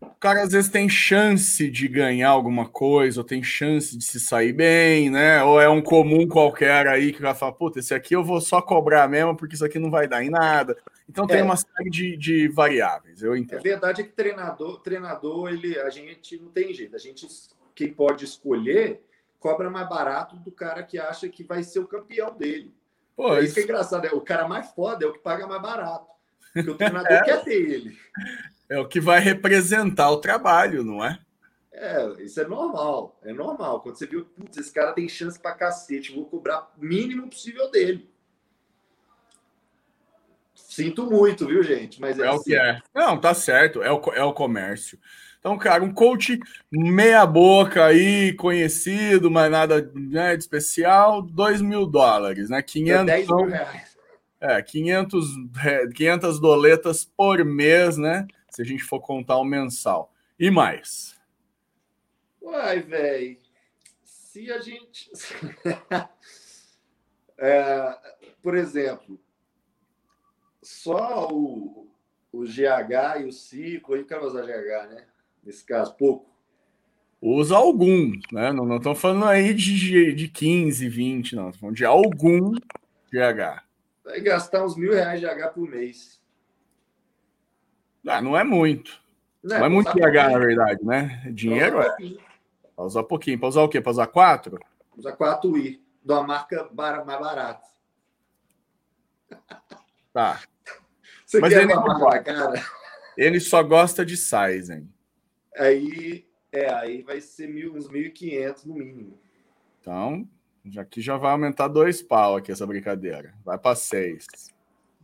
o cara às vezes tem chance de ganhar alguma coisa, ou tem chance de se sair bem, né? Ou é um comum qualquer aí que vai falar, puta, esse aqui eu vou só cobrar mesmo, porque isso aqui não vai dar em nada. Então tem é. uma série de, de variáveis, eu entendo. A verdade é que treinador, treinador, ele, a gente não tem jeito, a gente quem pode escolher cobra mais barato do cara que acha que vai ser o campeão dele. Pô, é isso, isso que é engraçado. É, o cara mais foda é o que paga mais barato. Porque o treinador é. quer ter ele. É o que vai representar o trabalho, não é? É, isso é normal. É normal. Quando você viu, putz, esse cara tem chance pra cacete, vou cobrar o mínimo possível dele. Sinto muito, viu, gente? Mas é, é o que assim. é. Não, tá certo. É o, é o comércio. Então, cara, um coach meia boca aí, conhecido, mas nada né, de especial, 2 mil dólares, né? 500, 10 mil reais. É, 500, 500 doletas por mês, né? Se a gente for contar o mensal. E mais? Uai, velho. Se a gente. é, por exemplo, só o, o GH e o ciclo, aí o cara usar GH, né? Nesse caso, pouco. Usa algum, né? Não estão falando aí de, de 15, 20, não. Estão falando de algum GH. Vai gastar uns mil reais de GH por mês. Ah, não é muito. Não, é, não é muito GH, na verdade, né? Dinheiro é. Para usar pouquinho. Para usar o quê? Para usar quatro? Usar quatro I. De uma marca mais barata. Tá. Você Mas ele, uma cara? ele só gosta de Sizen. Aí, é, aí vai ser mil, uns 1.500 no mínimo. Então, aqui já vai aumentar dois pau aqui essa brincadeira. Vai para seis.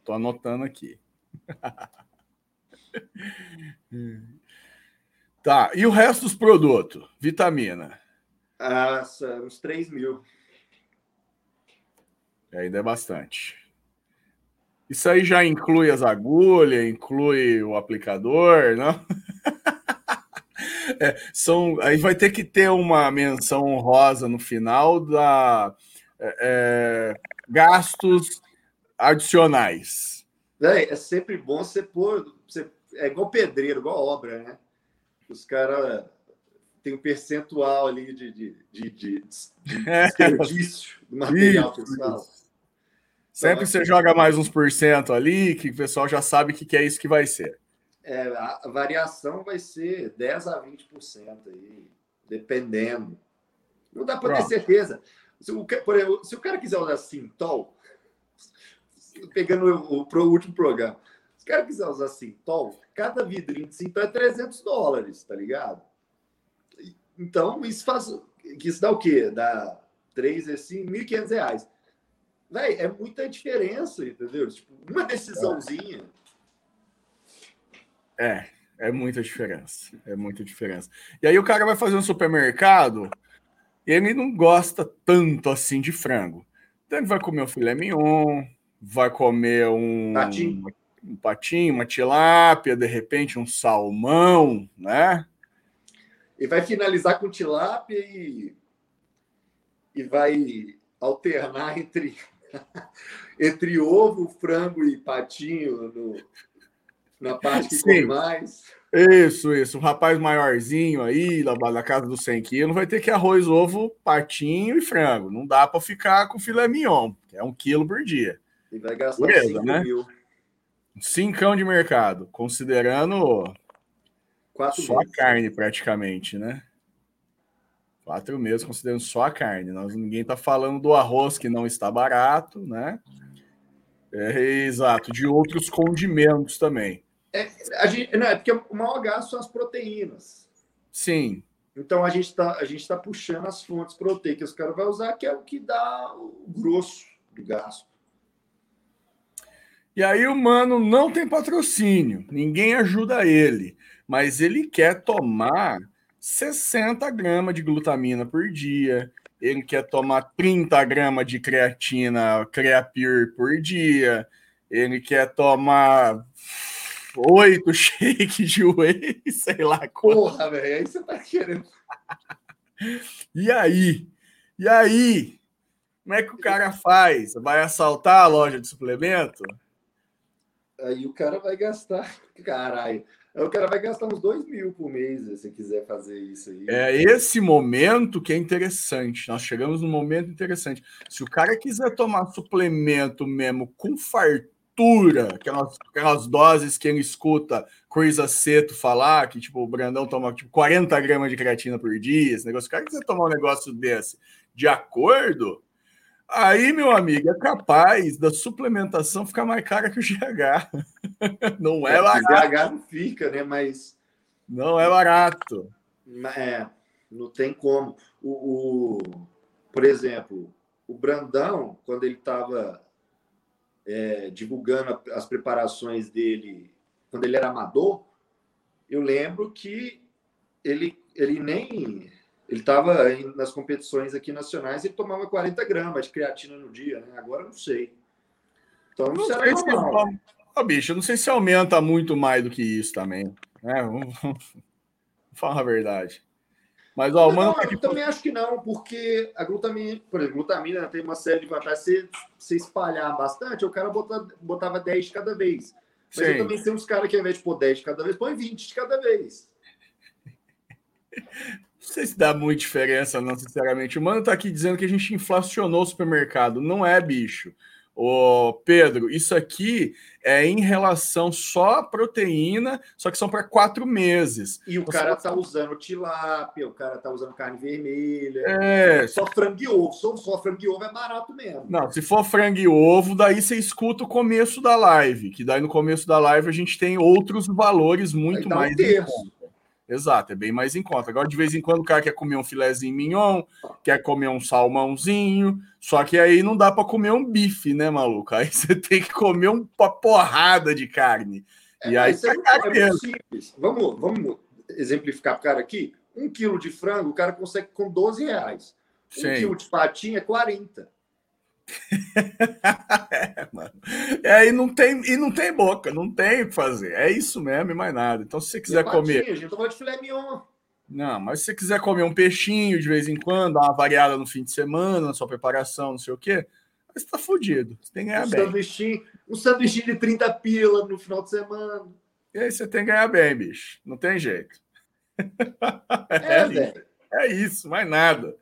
Tô anotando aqui. tá, e o resto dos produtos? Vitamina. Ah, uns 3 mil. Ainda é bastante. Isso aí já inclui as agulhas, inclui o aplicador, não? É, são, aí vai ter que ter uma menção honrosa no final da é, é gastos adicionais. É, é sempre bom você pôr. Você, é igual pedreiro, igual obra, né? Os caras têm um percentual ali de, de, de, de, de é. desperdício do material pessoal. Sempre você joga mais uns por cento ali, que o pessoal já sabe que, que é isso que vai ser. É, a variação vai ser 10 a 20% aí, dependendo. Não dá para ter certeza. Se o, por exemplo, se o cara quiser usar Sintol, pegando o, o, o último programa, se o cara quiser usar Sintol, cada vidrinho de Sintol é 300 dólares, tá ligado? Então, isso faz. Isso dá o quê? Dá 3, assim, 1.500 reais. Véi, é muita diferença, entendeu? Tipo, uma decisãozinha. É, é muita diferença. É muita diferença. E aí o cara vai fazer um supermercado e ele não gosta tanto assim de frango. Então ele vai comer um filé mignon, vai comer um patinho, um patinho uma tilápia, de repente um salmão, né? E vai finalizar com tilápia e, e vai alternar entre entre ovo, frango e patinho no, na parte que Sim. mais. Isso, isso. Um rapaz maiorzinho aí, lá na casa dos 100 quilos, vai ter que arroz, ovo, patinho e frango. Não dá para ficar com filé mignon, que é um quilo por dia. E vai gastar Beleza, 5 né? mil. Cincão de mercado, considerando Quatro só meses. a carne praticamente, né? Quatro meses considerando só a carne. Nós, ninguém está falando do arroz que não está barato, né? É, exato, de outros condimentos também. É, a gente, não, é porque o maior gasto são as proteínas. Sim. Então a gente está a gente tá puxando as fontes proteicas que os caras vão usar, que é o que dá o grosso do gasto. E aí o mano não tem patrocínio, ninguém ajuda ele, mas ele quer tomar 60 gramas de glutamina por dia, ele quer tomar 30 gramas de creatina, creapir por dia, ele quer tomar oito shakes de whey, sei lá. Porra, velho, aí você tá querendo. e aí? E aí? Como é que o cara faz? Vai assaltar a loja de suplemento? Aí o cara vai gastar. Caralho. O cara vai gastar uns dois mil por mês se quiser fazer isso aí. É esse momento que é interessante. Nós chegamos num momento interessante. Se o cara quiser tomar suplemento mesmo com fartura, aquelas, aquelas doses que ele escuta coisa Aceto falar, que tipo o Brandão toma tipo 40 gramas de creatina por dia, esse negócio. O cara quiser tomar um negócio desse de acordo, Aí, meu amigo, é capaz da suplementação ficar mais cara que o GH. Não é, é barato. O GH não fica, né? Mas. Não é barato. É, não tem como. O, o por exemplo, o Brandão, quando ele estava é, divulgando as preparações dele, quando ele era amador, eu lembro que ele, ele nem ele estava nas competições aqui nacionais e tomava 40 gramas de creatina no dia, né? Agora não sei. Então, não sei se oh, bicho, não sei se aumenta muito mais do que isso também. Né? Vamos, vamos falar a verdade. Mas, ó, não, mano, não, eu também acho que não, porque a glutamina, por exemplo, glutamina tem uma série de vantagens. Se você espalhar bastante, o cara botava, botava 10 de cada vez. Mas Sim. eu também tenho uns caras que, ao invés de pôr 10 de cada vez, põe 20 de cada vez. Não sei se dá muita diferença, não, sinceramente. O mano tá aqui dizendo que a gente inflacionou o supermercado. Não é, bicho. Ô, Pedro, isso aqui é em relação só à proteína, só que são para quatro meses. E o cara tá usando tilápia, o cara tá usando carne vermelha. É. Só frango e ovo. Só, só frango e ovo é barato mesmo. Não, se for frango e ovo, daí você escuta o começo da live, que daí no começo da live a gente tem outros valores muito mais. Um Exato, é bem mais em conta. Agora, de vez em quando, o cara quer comer um filézinho mignon, quer comer um salmãozinho, só que aí não dá para comer um bife, né, maluco? Aí você tem que comer uma porrada de carne. É, e aí é, é muito simples. Vamos, vamos exemplificar para o cara aqui. Um quilo de frango, o cara consegue com 12 reais. Um Sim. quilo de patinha é 40. é, mano. É, e não tem e não tem boca, não tem o que fazer. É isso mesmo e mais nada. Então, se você quiser comer. A gente tá de filé mignon. Não, mas se você quiser comer um peixinho de vez em quando, dar uma variada no fim de semana, na sua preparação, não sei o quê, você tá fudido. Você tem que ganhar um bem. Sanduichinho, um sanduichinho de 30 pila no final de semana. E aí você tem que ganhar bem, bicho. Não tem jeito. É, é, isso. é isso, mais nada.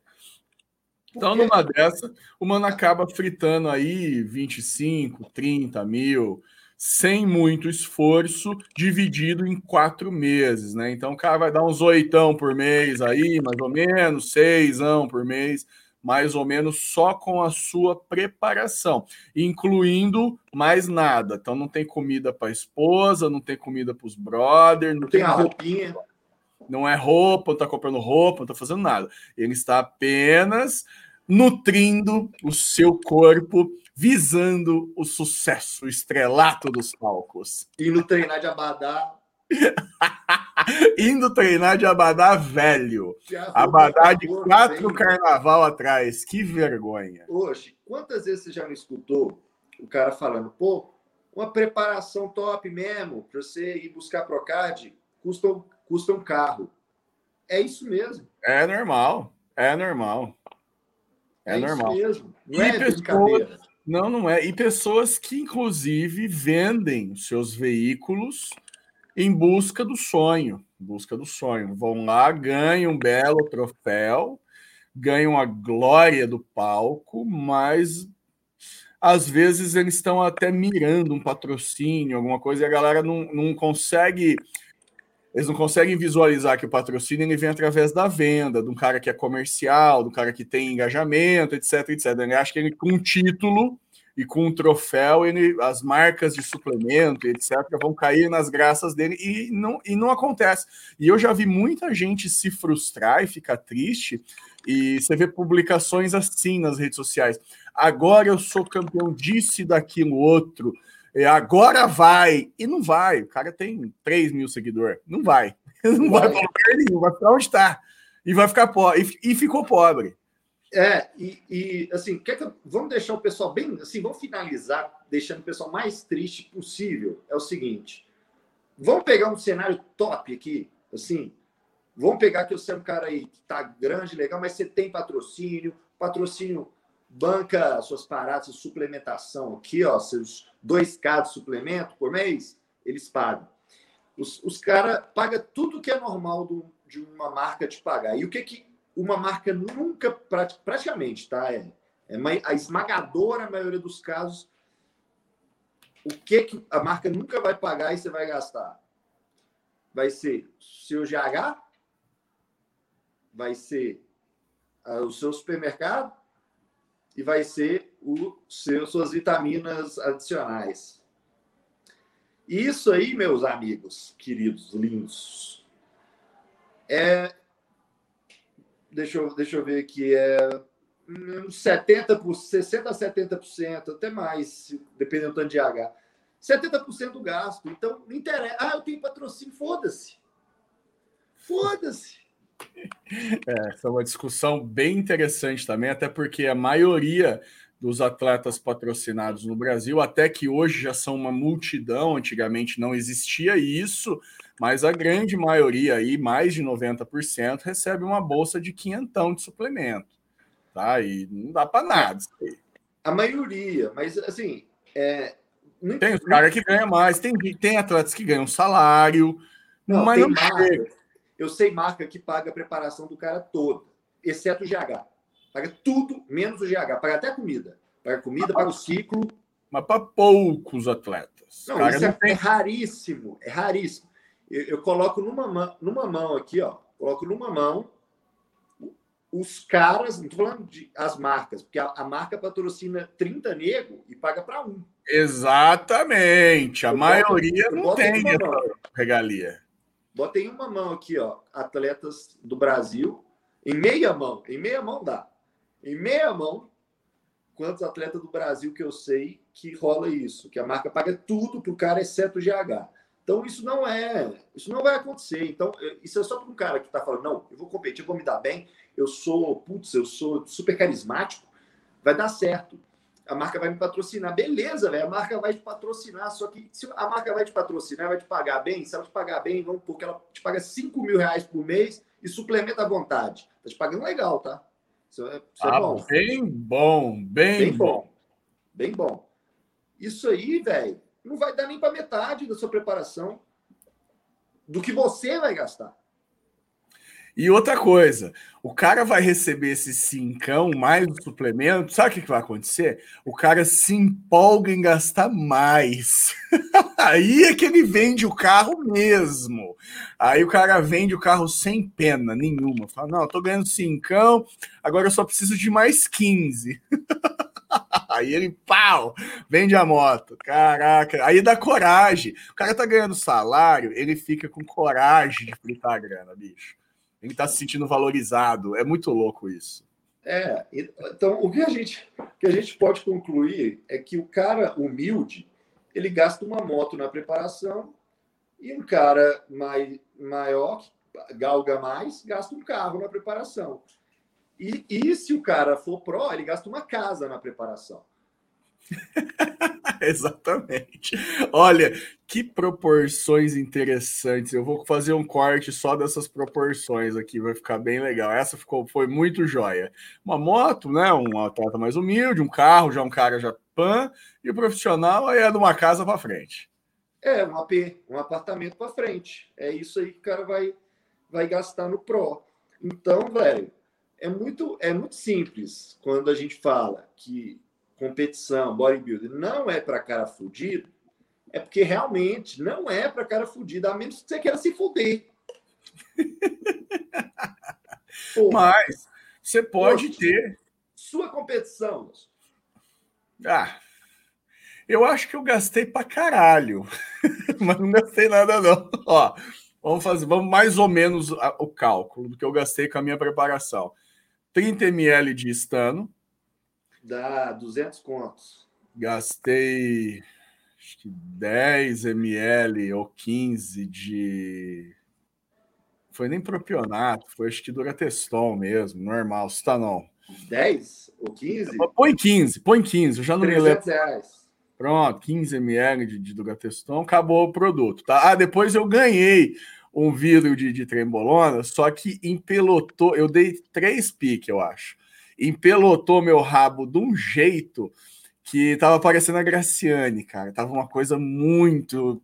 Então, numa dessa, o mano acaba fritando aí 25, 30 mil, sem muito esforço, dividido em quatro meses, né? Então, o cara vai dar uns oitão por mês aí, mais ou menos, seisão por mês, mais ou menos só com a sua preparação, incluindo mais nada. Então, não tem comida para a esposa, não tem comida para os brothers, não tem, tem a roupinha não é roupa, não está comprando roupa, não está fazendo nada. Ele está apenas nutrindo o seu corpo, visando o sucesso, o estrelato dos palcos. Indo treinar de abadá. Indo treinar de abadá velho. Abadá de quatro carnaval atrás. Que vergonha. Hoje, quantas vezes você já não escutou o cara falando, pô, uma preparação top mesmo, para você ir buscar Procard, custa, custa um carro. É isso mesmo. É normal. É normal. É, é normal. mesmo. Não é pessoas, Não, não é. E pessoas que, inclusive, vendem seus veículos em busca do sonho. Busca do sonho. Vão lá, ganham um belo troféu, ganham a glória do palco, mas às vezes eles estão até mirando um patrocínio, alguma coisa, e a galera não, não consegue eles não conseguem visualizar que o patrocínio ele vem através da venda, de um cara que é comercial, do cara que tem engajamento, etc, etc. Ele acha que ele com um título e com um troféu, ele, as marcas de suplemento, etc, vão cair nas graças dele e não, e não acontece. E eu já vi muita gente se frustrar e ficar triste, e você vê publicações assim nas redes sociais. Agora eu sou campeão disso e daquilo outro é, agora vai. E não vai. O cara tem 3 mil seguidores. Não vai. Não vai, vai para lugar nenhum, vai para onde está. E vai ficar pobre. E, e ficou pobre. É, e, e assim, que eu, vamos deixar o pessoal bem. Assim, vamos finalizar deixando o pessoal mais triste possível. É o seguinte: vamos pegar um cenário top aqui, assim. Vamos pegar que você é um cara aí que tá grande, legal, mas você tem patrocínio, patrocínio banca suas paradas de suplementação aqui, ó, seus 2K de suplemento por mês, eles pagam. Os, os caras pagam tudo que é normal do, de uma marca te pagar. E o que, que uma marca nunca, praticamente, tá? É, é a esmagadora maioria dos casos, o que, que a marca nunca vai pagar e você vai gastar? Vai ser seu GH, vai ser uh, o seu supermercado, e vai ser o seu, suas vitaminas adicionais. Isso aí, meus amigos, queridos, lindos, é. Deixa eu, deixa eu ver aqui, é 70%, 60% a 70%, até mais, dependendo do tanto de H. 70% do gasto. Então, não interessa. Ah, eu tenho patrocínio, foda-se. Foda-se. É, essa é uma discussão bem interessante também, até porque a maioria dos atletas patrocinados no Brasil, até que hoje já são uma multidão, antigamente não existia isso, mas a grande maioria aí, mais de 90%, recebe uma bolsa de quinhentão de suplemento, tá? E não dá para nada. A maioria, mas assim, é, tem os caras que ganham mais, tem, tem atletas que ganham salário, não, mas não marca. Eu sei marca que paga a preparação do cara toda, exceto o GH. Paga tudo, menos o GH. Paga até comida. Paga comida, paga o ciclo. Mas para poucos atletas. Não, isso é, tem... é, raríssimo. É raríssimo. Eu, eu, coloco numa mão, numa mão aqui, ó. Coloco numa mão os caras, não estou falando de as marcas, porque a, a, marca patrocina 30 nego e paga para um. Exatamente. A eu maioria boto, não tem essa regalia. Botei uma mão aqui, ó. Atletas do Brasil. Em meia mão. Em meia mão dá. Em meia mão, quantos atletas do Brasil que eu sei que rola isso? Que a marca paga tudo pro cara, exceto o GH. Então, isso não é. Isso não vai acontecer. Então, isso é só para um cara que está falando, não, eu vou competir, eu vou me dar bem eu sou, putz, eu sou super carismático, vai dar certo. A marca vai me patrocinar. Beleza, velho, a marca vai te patrocinar, só que se a marca vai te patrocinar, vai te pagar bem, se ela te pagar bem, vamos porque ela te paga 5 mil reais por mês e suplementa à vontade. Tá te pagando legal, tá? Isso é, isso é ah, bom. Bem bom, bem, bem bom. bom. Bem bom. Isso aí, velho, não vai dar nem para metade da sua preparação do que você vai gastar. E outra coisa, o cara vai receber esse cincão mais o suplemento, sabe o que, vai acontecer? O cara se empolga em gastar mais. Aí é que ele vende o carro mesmo. Aí o cara vende o carro sem pena nenhuma. Fala, não, eu tô ganhando cincão, agora eu só preciso de mais 15. Aí ele, pau, vende a moto. Caraca, aí dá coragem. O cara tá ganhando salário, ele fica com coragem de fritar a grana, bicho ele está se sentindo valorizado. É muito louco isso. É, então o que a gente que a gente pode concluir é que o cara humilde ele gasta uma moto na preparação e um cara mai, maior que galga mais gasta um carro na preparação. E, e se o cara for pró, ele gasta uma casa na preparação. Exatamente. Olha, que proporções interessantes. Eu vou fazer um corte só dessas proporções aqui, vai ficar bem legal. Essa ficou, foi muito joia. Uma moto, né? Um atleta mais humilde, um carro, já um cara já pan, e o profissional aí é de uma casa para frente. É, um AP, um apartamento para frente. É isso aí que o cara vai, vai gastar no Pro. Então, velho, é muito, é muito simples quando a gente fala que competição, bodybuilding, não é para cara fudido, é porque realmente não é para cara fudido, a menos que você queira se fuder. Mas você pode Poxa, ter. Sua competição. Ah, eu acho que eu gastei para caralho, mas não gastei nada não. Ó, vamos fazer, vamos mais ou menos o cálculo do que eu gastei com a minha preparação. 30 ml de estano, Dá 200 contos. Gastei acho que 10 ml ou 15 de. Foi nem propionato, foi acho que Durateston mesmo, normal, está não. 10 ou 15? Põe 15, põe 15, eu já não me lembro. Reais. Pronto, 15 ml de, de Durateston, acabou o produto, tá? Ah, depois eu ganhei um vidro de, de trembolona, só que empelotou, eu dei três piques, eu acho empelotou meu rabo de um jeito que tava parecendo a Graciane, cara. Tava uma coisa muito.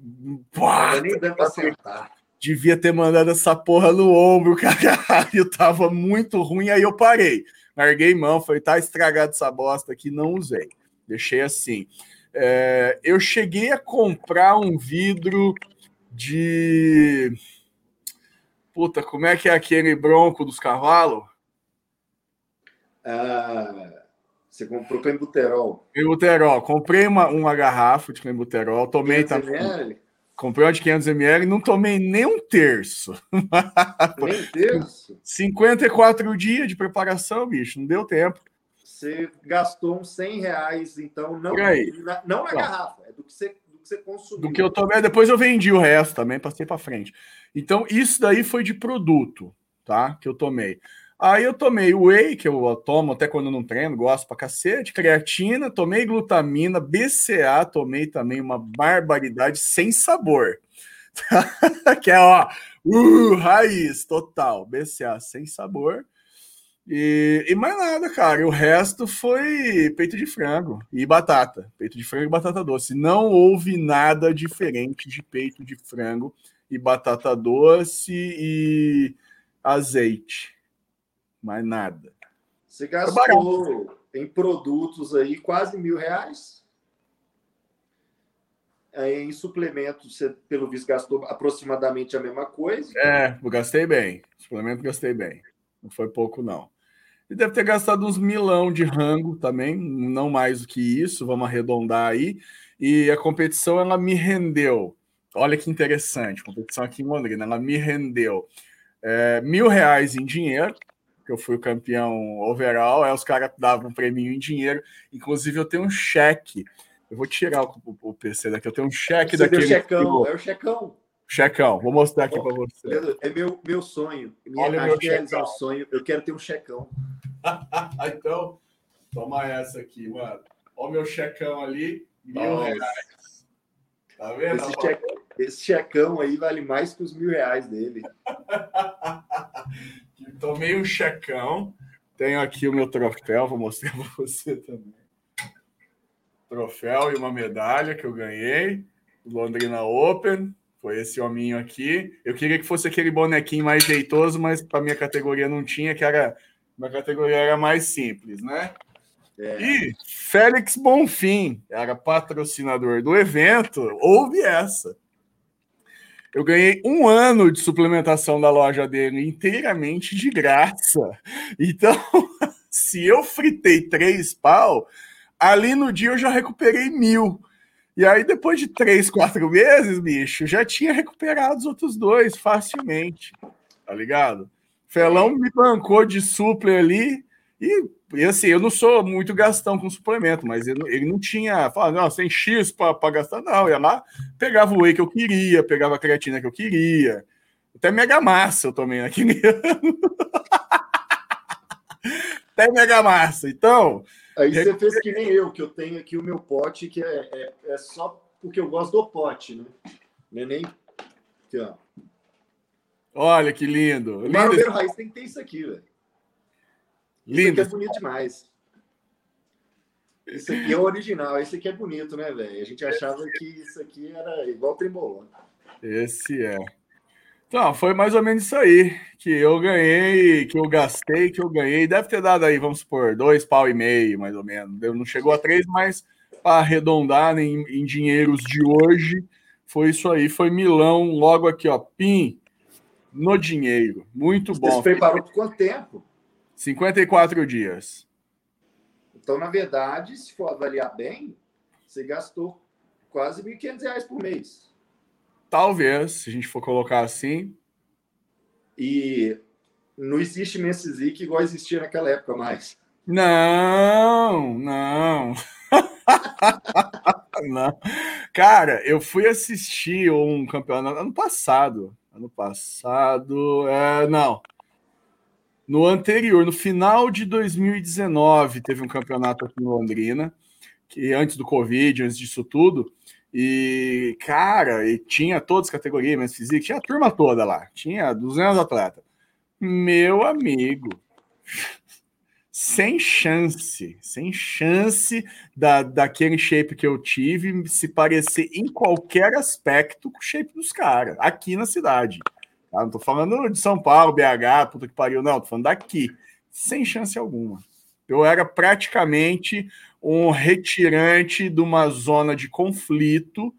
Pá, nem pra acertar. Devia ter mandado essa porra no ombro, caralho. Tava muito ruim, aí eu parei. Larguei mão, falei, tá estragado essa bosta aqui, não usei. Deixei assim. É, eu cheguei a comprar um vidro de. Puta, como é que é aquele bronco dos cavalos? Ah, você comprou clenbuterol? Clenbuterol. Comprei uma, uma garrafa de clenbuterol, tomei também. Comprei uma de 500 ml, não tomei nem um terço. Nem um terço? 54 dias de preparação, bicho, não deu tempo. Você gastou uns 100 reais, então, não, na, não na garrafa, é do que você do que você consumiu. Do que eu tomei, depois eu vendi o resto também, passei para frente. Então, isso daí foi de produto, tá? Que eu tomei. Aí eu tomei whey, que eu tomo até quando não treino, gosto pra cacete, creatina, tomei glutamina, BCA, tomei também uma barbaridade sem sabor. que é, ó, uh, raiz total, BCA sem sabor. E, e, mais nada, cara. O resto foi peito de frango e batata. Peito de frango e batata doce. Não houve nada diferente de peito de frango e batata doce e azeite. Mais nada. Você gastou em produtos aí quase mil reais? Em suplementos, você, pelo visto, gastou aproximadamente a mesma coisa? É, eu gastei bem. Suplemento gastei bem. Não foi pouco, não. E deve ter gastado uns milão de rango também, não mais do que isso, vamos arredondar aí. E a competição, ela me rendeu. Olha que interessante, competição aqui em Londrina, ela me rendeu é, mil reais em dinheiro, que eu fui o campeão overall, aí os caras davam um prêmio em dinheiro. Inclusive, eu tenho um cheque. Eu vou tirar o, o, o PC daqui, eu tenho um cheque Você daquele. Checão, é o checão. Checão, vou mostrar aqui para você. É meu, meu sonho. Minha, Olha meu realizar o sonho. Eu quero ter um checão. então, toma essa aqui, mano. Olha o meu checão ali, mil Nossa. reais. Tá vendo? Esse, check, esse, checão aí vale mais que os mil reais dele. Tomei um checão. Tenho aqui o meu troféu, vou mostrar para você também. Troféu e uma medalha que eu ganhei. Londrina Open. Foi esse hominho aqui. Eu queria que fosse aquele bonequinho mais jeitoso, mas para minha categoria não tinha, que era uma categoria era mais simples, né? É. E Félix Bonfim era patrocinador do evento. Houve essa. Eu ganhei um ano de suplementação da loja dele inteiramente de graça. Então, se eu fritei três pau, ali no dia eu já recuperei mil. E aí, depois de três, quatro meses, bicho, já tinha recuperado os outros dois facilmente. Tá ligado? Felão me bancou de supler ali. E, e assim, eu não sou muito gastão com suplemento, mas ele, ele não tinha. Falava, não, tem X para gastar, não. Eu ia lá, pegava o whey que eu queria, pegava a creatina que eu queria. Até mega massa eu tomei naquele ano. Até mega massa. Então. Aí você fez que nem eu, que eu tenho aqui o meu pote, que é, é, é só porque eu gosto do pote, né? É nem. Aqui, ó. Olha que lindo. O Marombeiro Raiz tem que ter isso aqui, velho. Lindo. Isso aqui é bonito demais. Isso aqui é o original. Esse aqui é bonito, né, velho? A gente achava que isso aqui era igual o trembolão. Esse é. Então, foi mais ou menos isso aí que eu ganhei, que eu gastei, que eu ganhei. Deve ter dado aí, vamos supor, dois pau e meio, mais ou menos. Não chegou a três, mas para arredondar em, em, dinheiros de hoje, foi isso aí. Foi milão, logo aqui, ó, pim, no dinheiro. Muito bom. Você se preparou por quanto tempo? 54 dias. Então, na verdade, se for avaliar bem, você gastou quase R$ 1.500 por mês. Talvez, se a gente for colocar assim. E não existe Mensizic igual existia naquela época mais. Não, não. não. Cara, eu fui assistir um campeonato ano passado. Ano passado. É, não. No anterior, no final de 2019, teve um campeonato aqui em Londrina, que antes do Covid, antes disso tudo. E, cara, e tinha todas as categorias, mas física, tinha a turma toda lá, tinha 200 atletas. Meu amigo, sem chance, sem chance da, daquele shape que eu tive se parecer em qualquer aspecto com o shape dos caras, aqui na cidade. Tá? Não tô falando de São Paulo, BH, puta que pariu, não, tô falando daqui. Sem chance alguma. Eu era praticamente um retirante de uma zona de conflito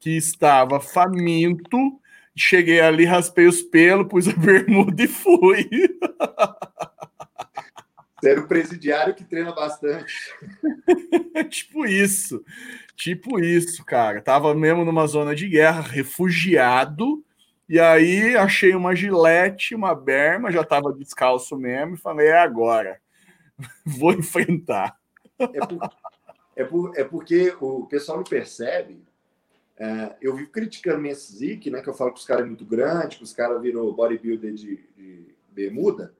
que estava faminto. Cheguei ali, raspei os pelos, pus a bermuda e fui. Era o presidiário que treina bastante. tipo isso. Tipo isso, cara. Tava mesmo numa zona de guerra, refugiado. E aí achei uma gilete, uma berma, já tava descalço mesmo, e falei, é agora. Vou enfrentar. É, por, é, por, é porque o pessoal não percebe. É, eu vivo criticando o Menzique, né? Que eu falo que os caras é muito grande, que os caras virou bodybuilder de, de bermuda,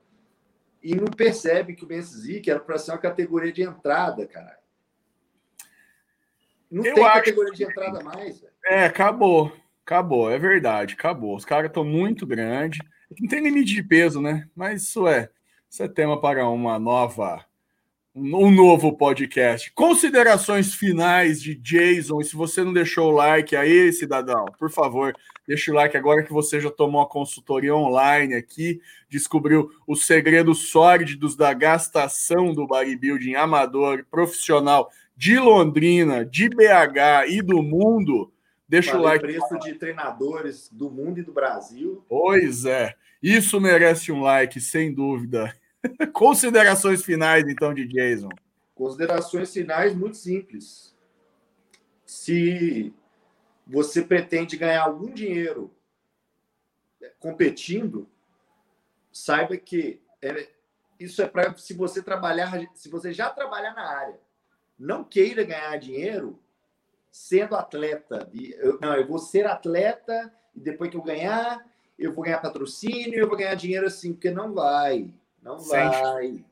e não percebe que o Menzique era para ser uma categoria de entrada, cara. Não eu tem categoria de entrada mais. Véio. É, acabou. Acabou, é verdade, acabou. Os caras estão muito grandes. Não tem limite de peso, né? Mas isso é. Isso é tema para uma nova um novo podcast. Considerações finais de Jason. E se você não deixou o like aí, cidadão, por favor, deixa o like agora que você já tomou a consultoria online aqui, descobriu os segredos sórdidos da gastação do bodybuilding amador, profissional de Londrina, de BH e do mundo. Deixa Falei o like. preço de treinadores do mundo e do Brasil. Pois é. Isso merece um like, sem dúvida. Considerações finais, então, de Jason. Considerações finais muito simples. Se você pretende ganhar algum dinheiro competindo, saiba que é, isso é para se você trabalhar, se você já trabalhar na área, não queira ganhar dinheiro sendo atleta. Eu, não, eu vou ser atleta e depois que eu ganhar, eu vou ganhar patrocínio, eu vou ganhar dinheiro assim, porque não vai. Não vai.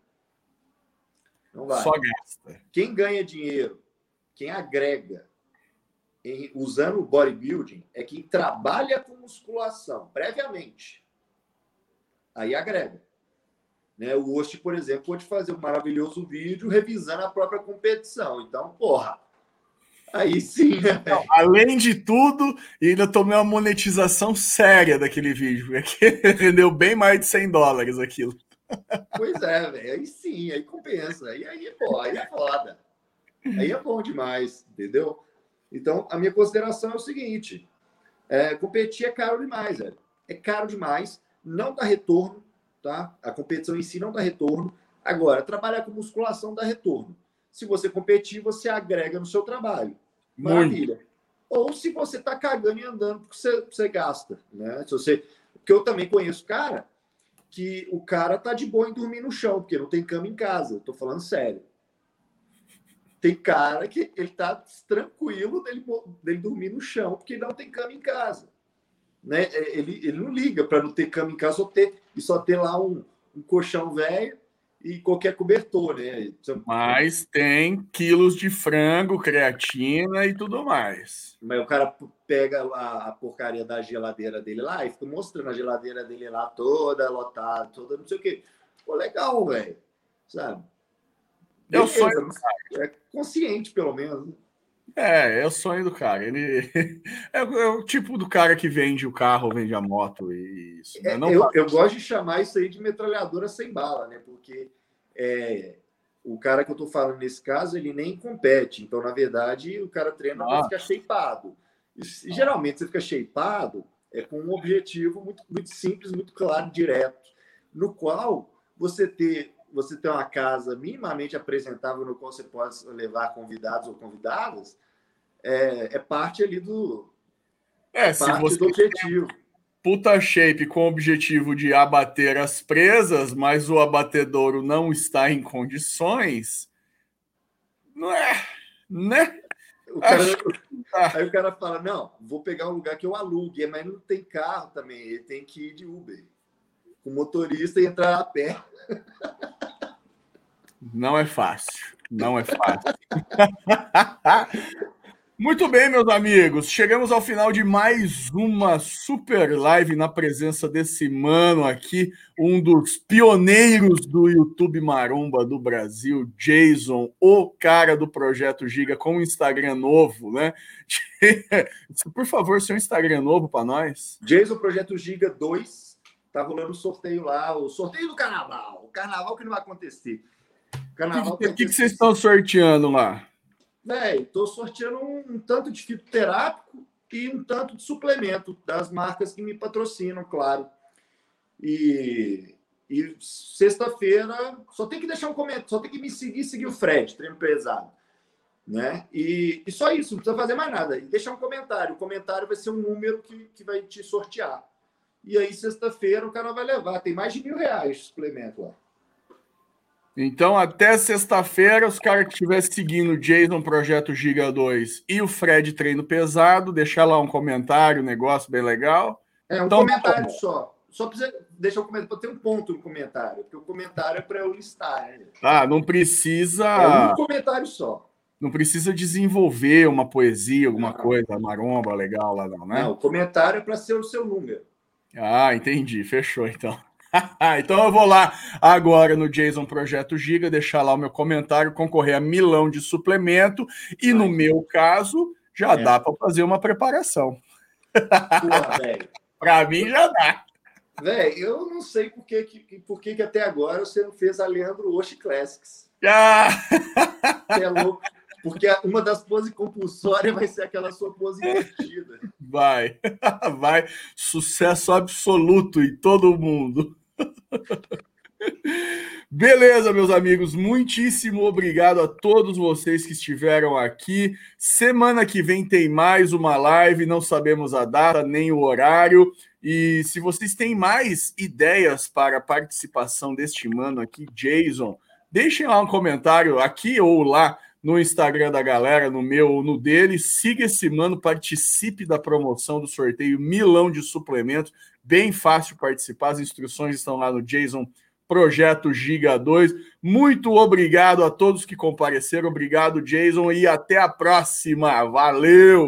Não vai. Só gasta. Quem ganha dinheiro, quem agrega em, usando o bodybuilding é quem trabalha com musculação previamente. Aí agrega. Né? O Host, por exemplo, pode fazer um maravilhoso vídeo revisando a própria competição. Então, porra, aí sim. Não, além de tudo, ainda tomei uma monetização séria daquele vídeo, porque rendeu bem mais de 100 dólares aquilo. Pois é, velho. Aí sim, aí compensa. Aí, aí, pô, aí é foda. Aí é bom demais, entendeu? Então, a minha consideração é o seguinte: é, competir é caro demais, velho. É caro demais, não dá retorno, tá? A competição em si não dá retorno. Agora, trabalhar com musculação dá retorno. Se você competir, você agrega no seu trabalho. Maravilha. Muito. Ou se você tá cagando e andando porque você, você gasta, né? Se você, porque eu também conheço cara que o cara tá de boa em dormir no chão, porque não tem cama em casa. Tô falando sério. Tem cara que ele tá tranquilo dele, dele dormir no chão, porque não tem cama em casa. Né? É, ele, ele não liga para não ter cama em casa ou ter, e só ter lá um, um colchão velho e qualquer cobertor, né? Mas tem quilos de frango, creatina e tudo mais. Mas o cara pega a, porcaria da geladeira dele lá e fica mostrando a geladeira dele lá toda lotada, toda não sei o quê. Pô, legal, velho. Sabe? É o sonho É consciente, pelo menos. É, é o sonho do cara. Ele é, é, o tipo do cara que vende o carro, vende a moto e isso. Né? É, eu, eu, gosto de chamar isso aí de metralhadora sem bala, né? Porque é, o cara que eu tô falando nesse caso, ele nem compete. Então, na verdade, o cara treina para ficar shapeado. E, geralmente, você fica shapeado é com um objetivo muito, muito simples, muito claro, direto, no qual você ter você ter uma casa minimamente apresentável no qual você pode levar convidados ou convidadas, é, é parte ali do. É, é se você do objetivo. Puta shape com o objetivo de abater as presas, mas o abatedouro não está em condições, não é, né? O cara, Acho... Aí o cara fala: não, vou pegar um lugar que eu alugue, mas não tem carro também, ele tem que ir de Uber com o motorista e entrar a pé. Não é fácil. Não é fácil. Muito bem, meus amigos. Chegamos ao final de mais uma super live na presença desse mano aqui, um dos pioneiros do YouTube Maromba do Brasil, Jason, o cara do projeto Giga com um Instagram novo, né? Por favor, seu Instagram novo para nós. Jason Projeto Giga 2 Tá rolando o sorteio lá, o sorteio do carnaval. O carnaval que não vai acontecer. Carnaval o que, que, que, vocês estão sorteando lá? Véi, tô sorteando um, um, tanto de fitoterápico e um tanto de suplemento das marcas que me patrocinam, claro. E, e sexta-feira só tem que deixar um comentário, só tem que me seguir, seguir o Fred, treino pesado. Né? E, e só isso, não precisa fazer mais nada. E deixar um comentário. O comentário vai ser um número que, que vai te sortear. E aí, sexta-feira, o cara vai levar. Tem mais de mil reais de suplemento lá. Então, até sexta-feira, os caras que estiverem seguindo o Jason Projeto Giga 2 e o Fred Treino Pesado, deixar lá um comentário, um negócio bem legal. É, um então, comentário tá só. Só precisa deixar um comentário, ter um ponto no comentário, porque o comentário é para eu listar. Né? Ah, não precisa. É um comentário só. Não precisa desenvolver uma poesia, alguma não. coisa, maromba legal lá, não, né? Não, o comentário é para ser o seu número. Ah, entendi. Fechou, então. então eu vou lá agora no Jason Projeto Giga, deixar lá o meu comentário, concorrer a milão de suplemento e no meu caso já é. dá para fazer uma preparação. Para mim já dá. Velho, eu não sei por que, por que, que até agora você não fez a Leandro Oshi Classics. Ah! é louco. Porque uma das poses compulsórias vai ser aquela sua pose invertida. Vai, vai. Sucesso absoluto em todo mundo. Beleza, meus amigos, muitíssimo obrigado a todos vocês que estiveram aqui. Semana que vem tem mais uma live, não sabemos a data nem o horário. E se vocês têm mais ideias para a participação deste mano aqui, Jason, deixem lá um comentário aqui ou lá no Instagram da galera, no meu ou no dele. Siga esse mano, participe da promoção do sorteio Milão de Suplementos. Bem fácil participar, as instruções estão lá no Jason Projeto Giga 2. Muito obrigado a todos que compareceram. Obrigado, Jason, e até a próxima. Valeu!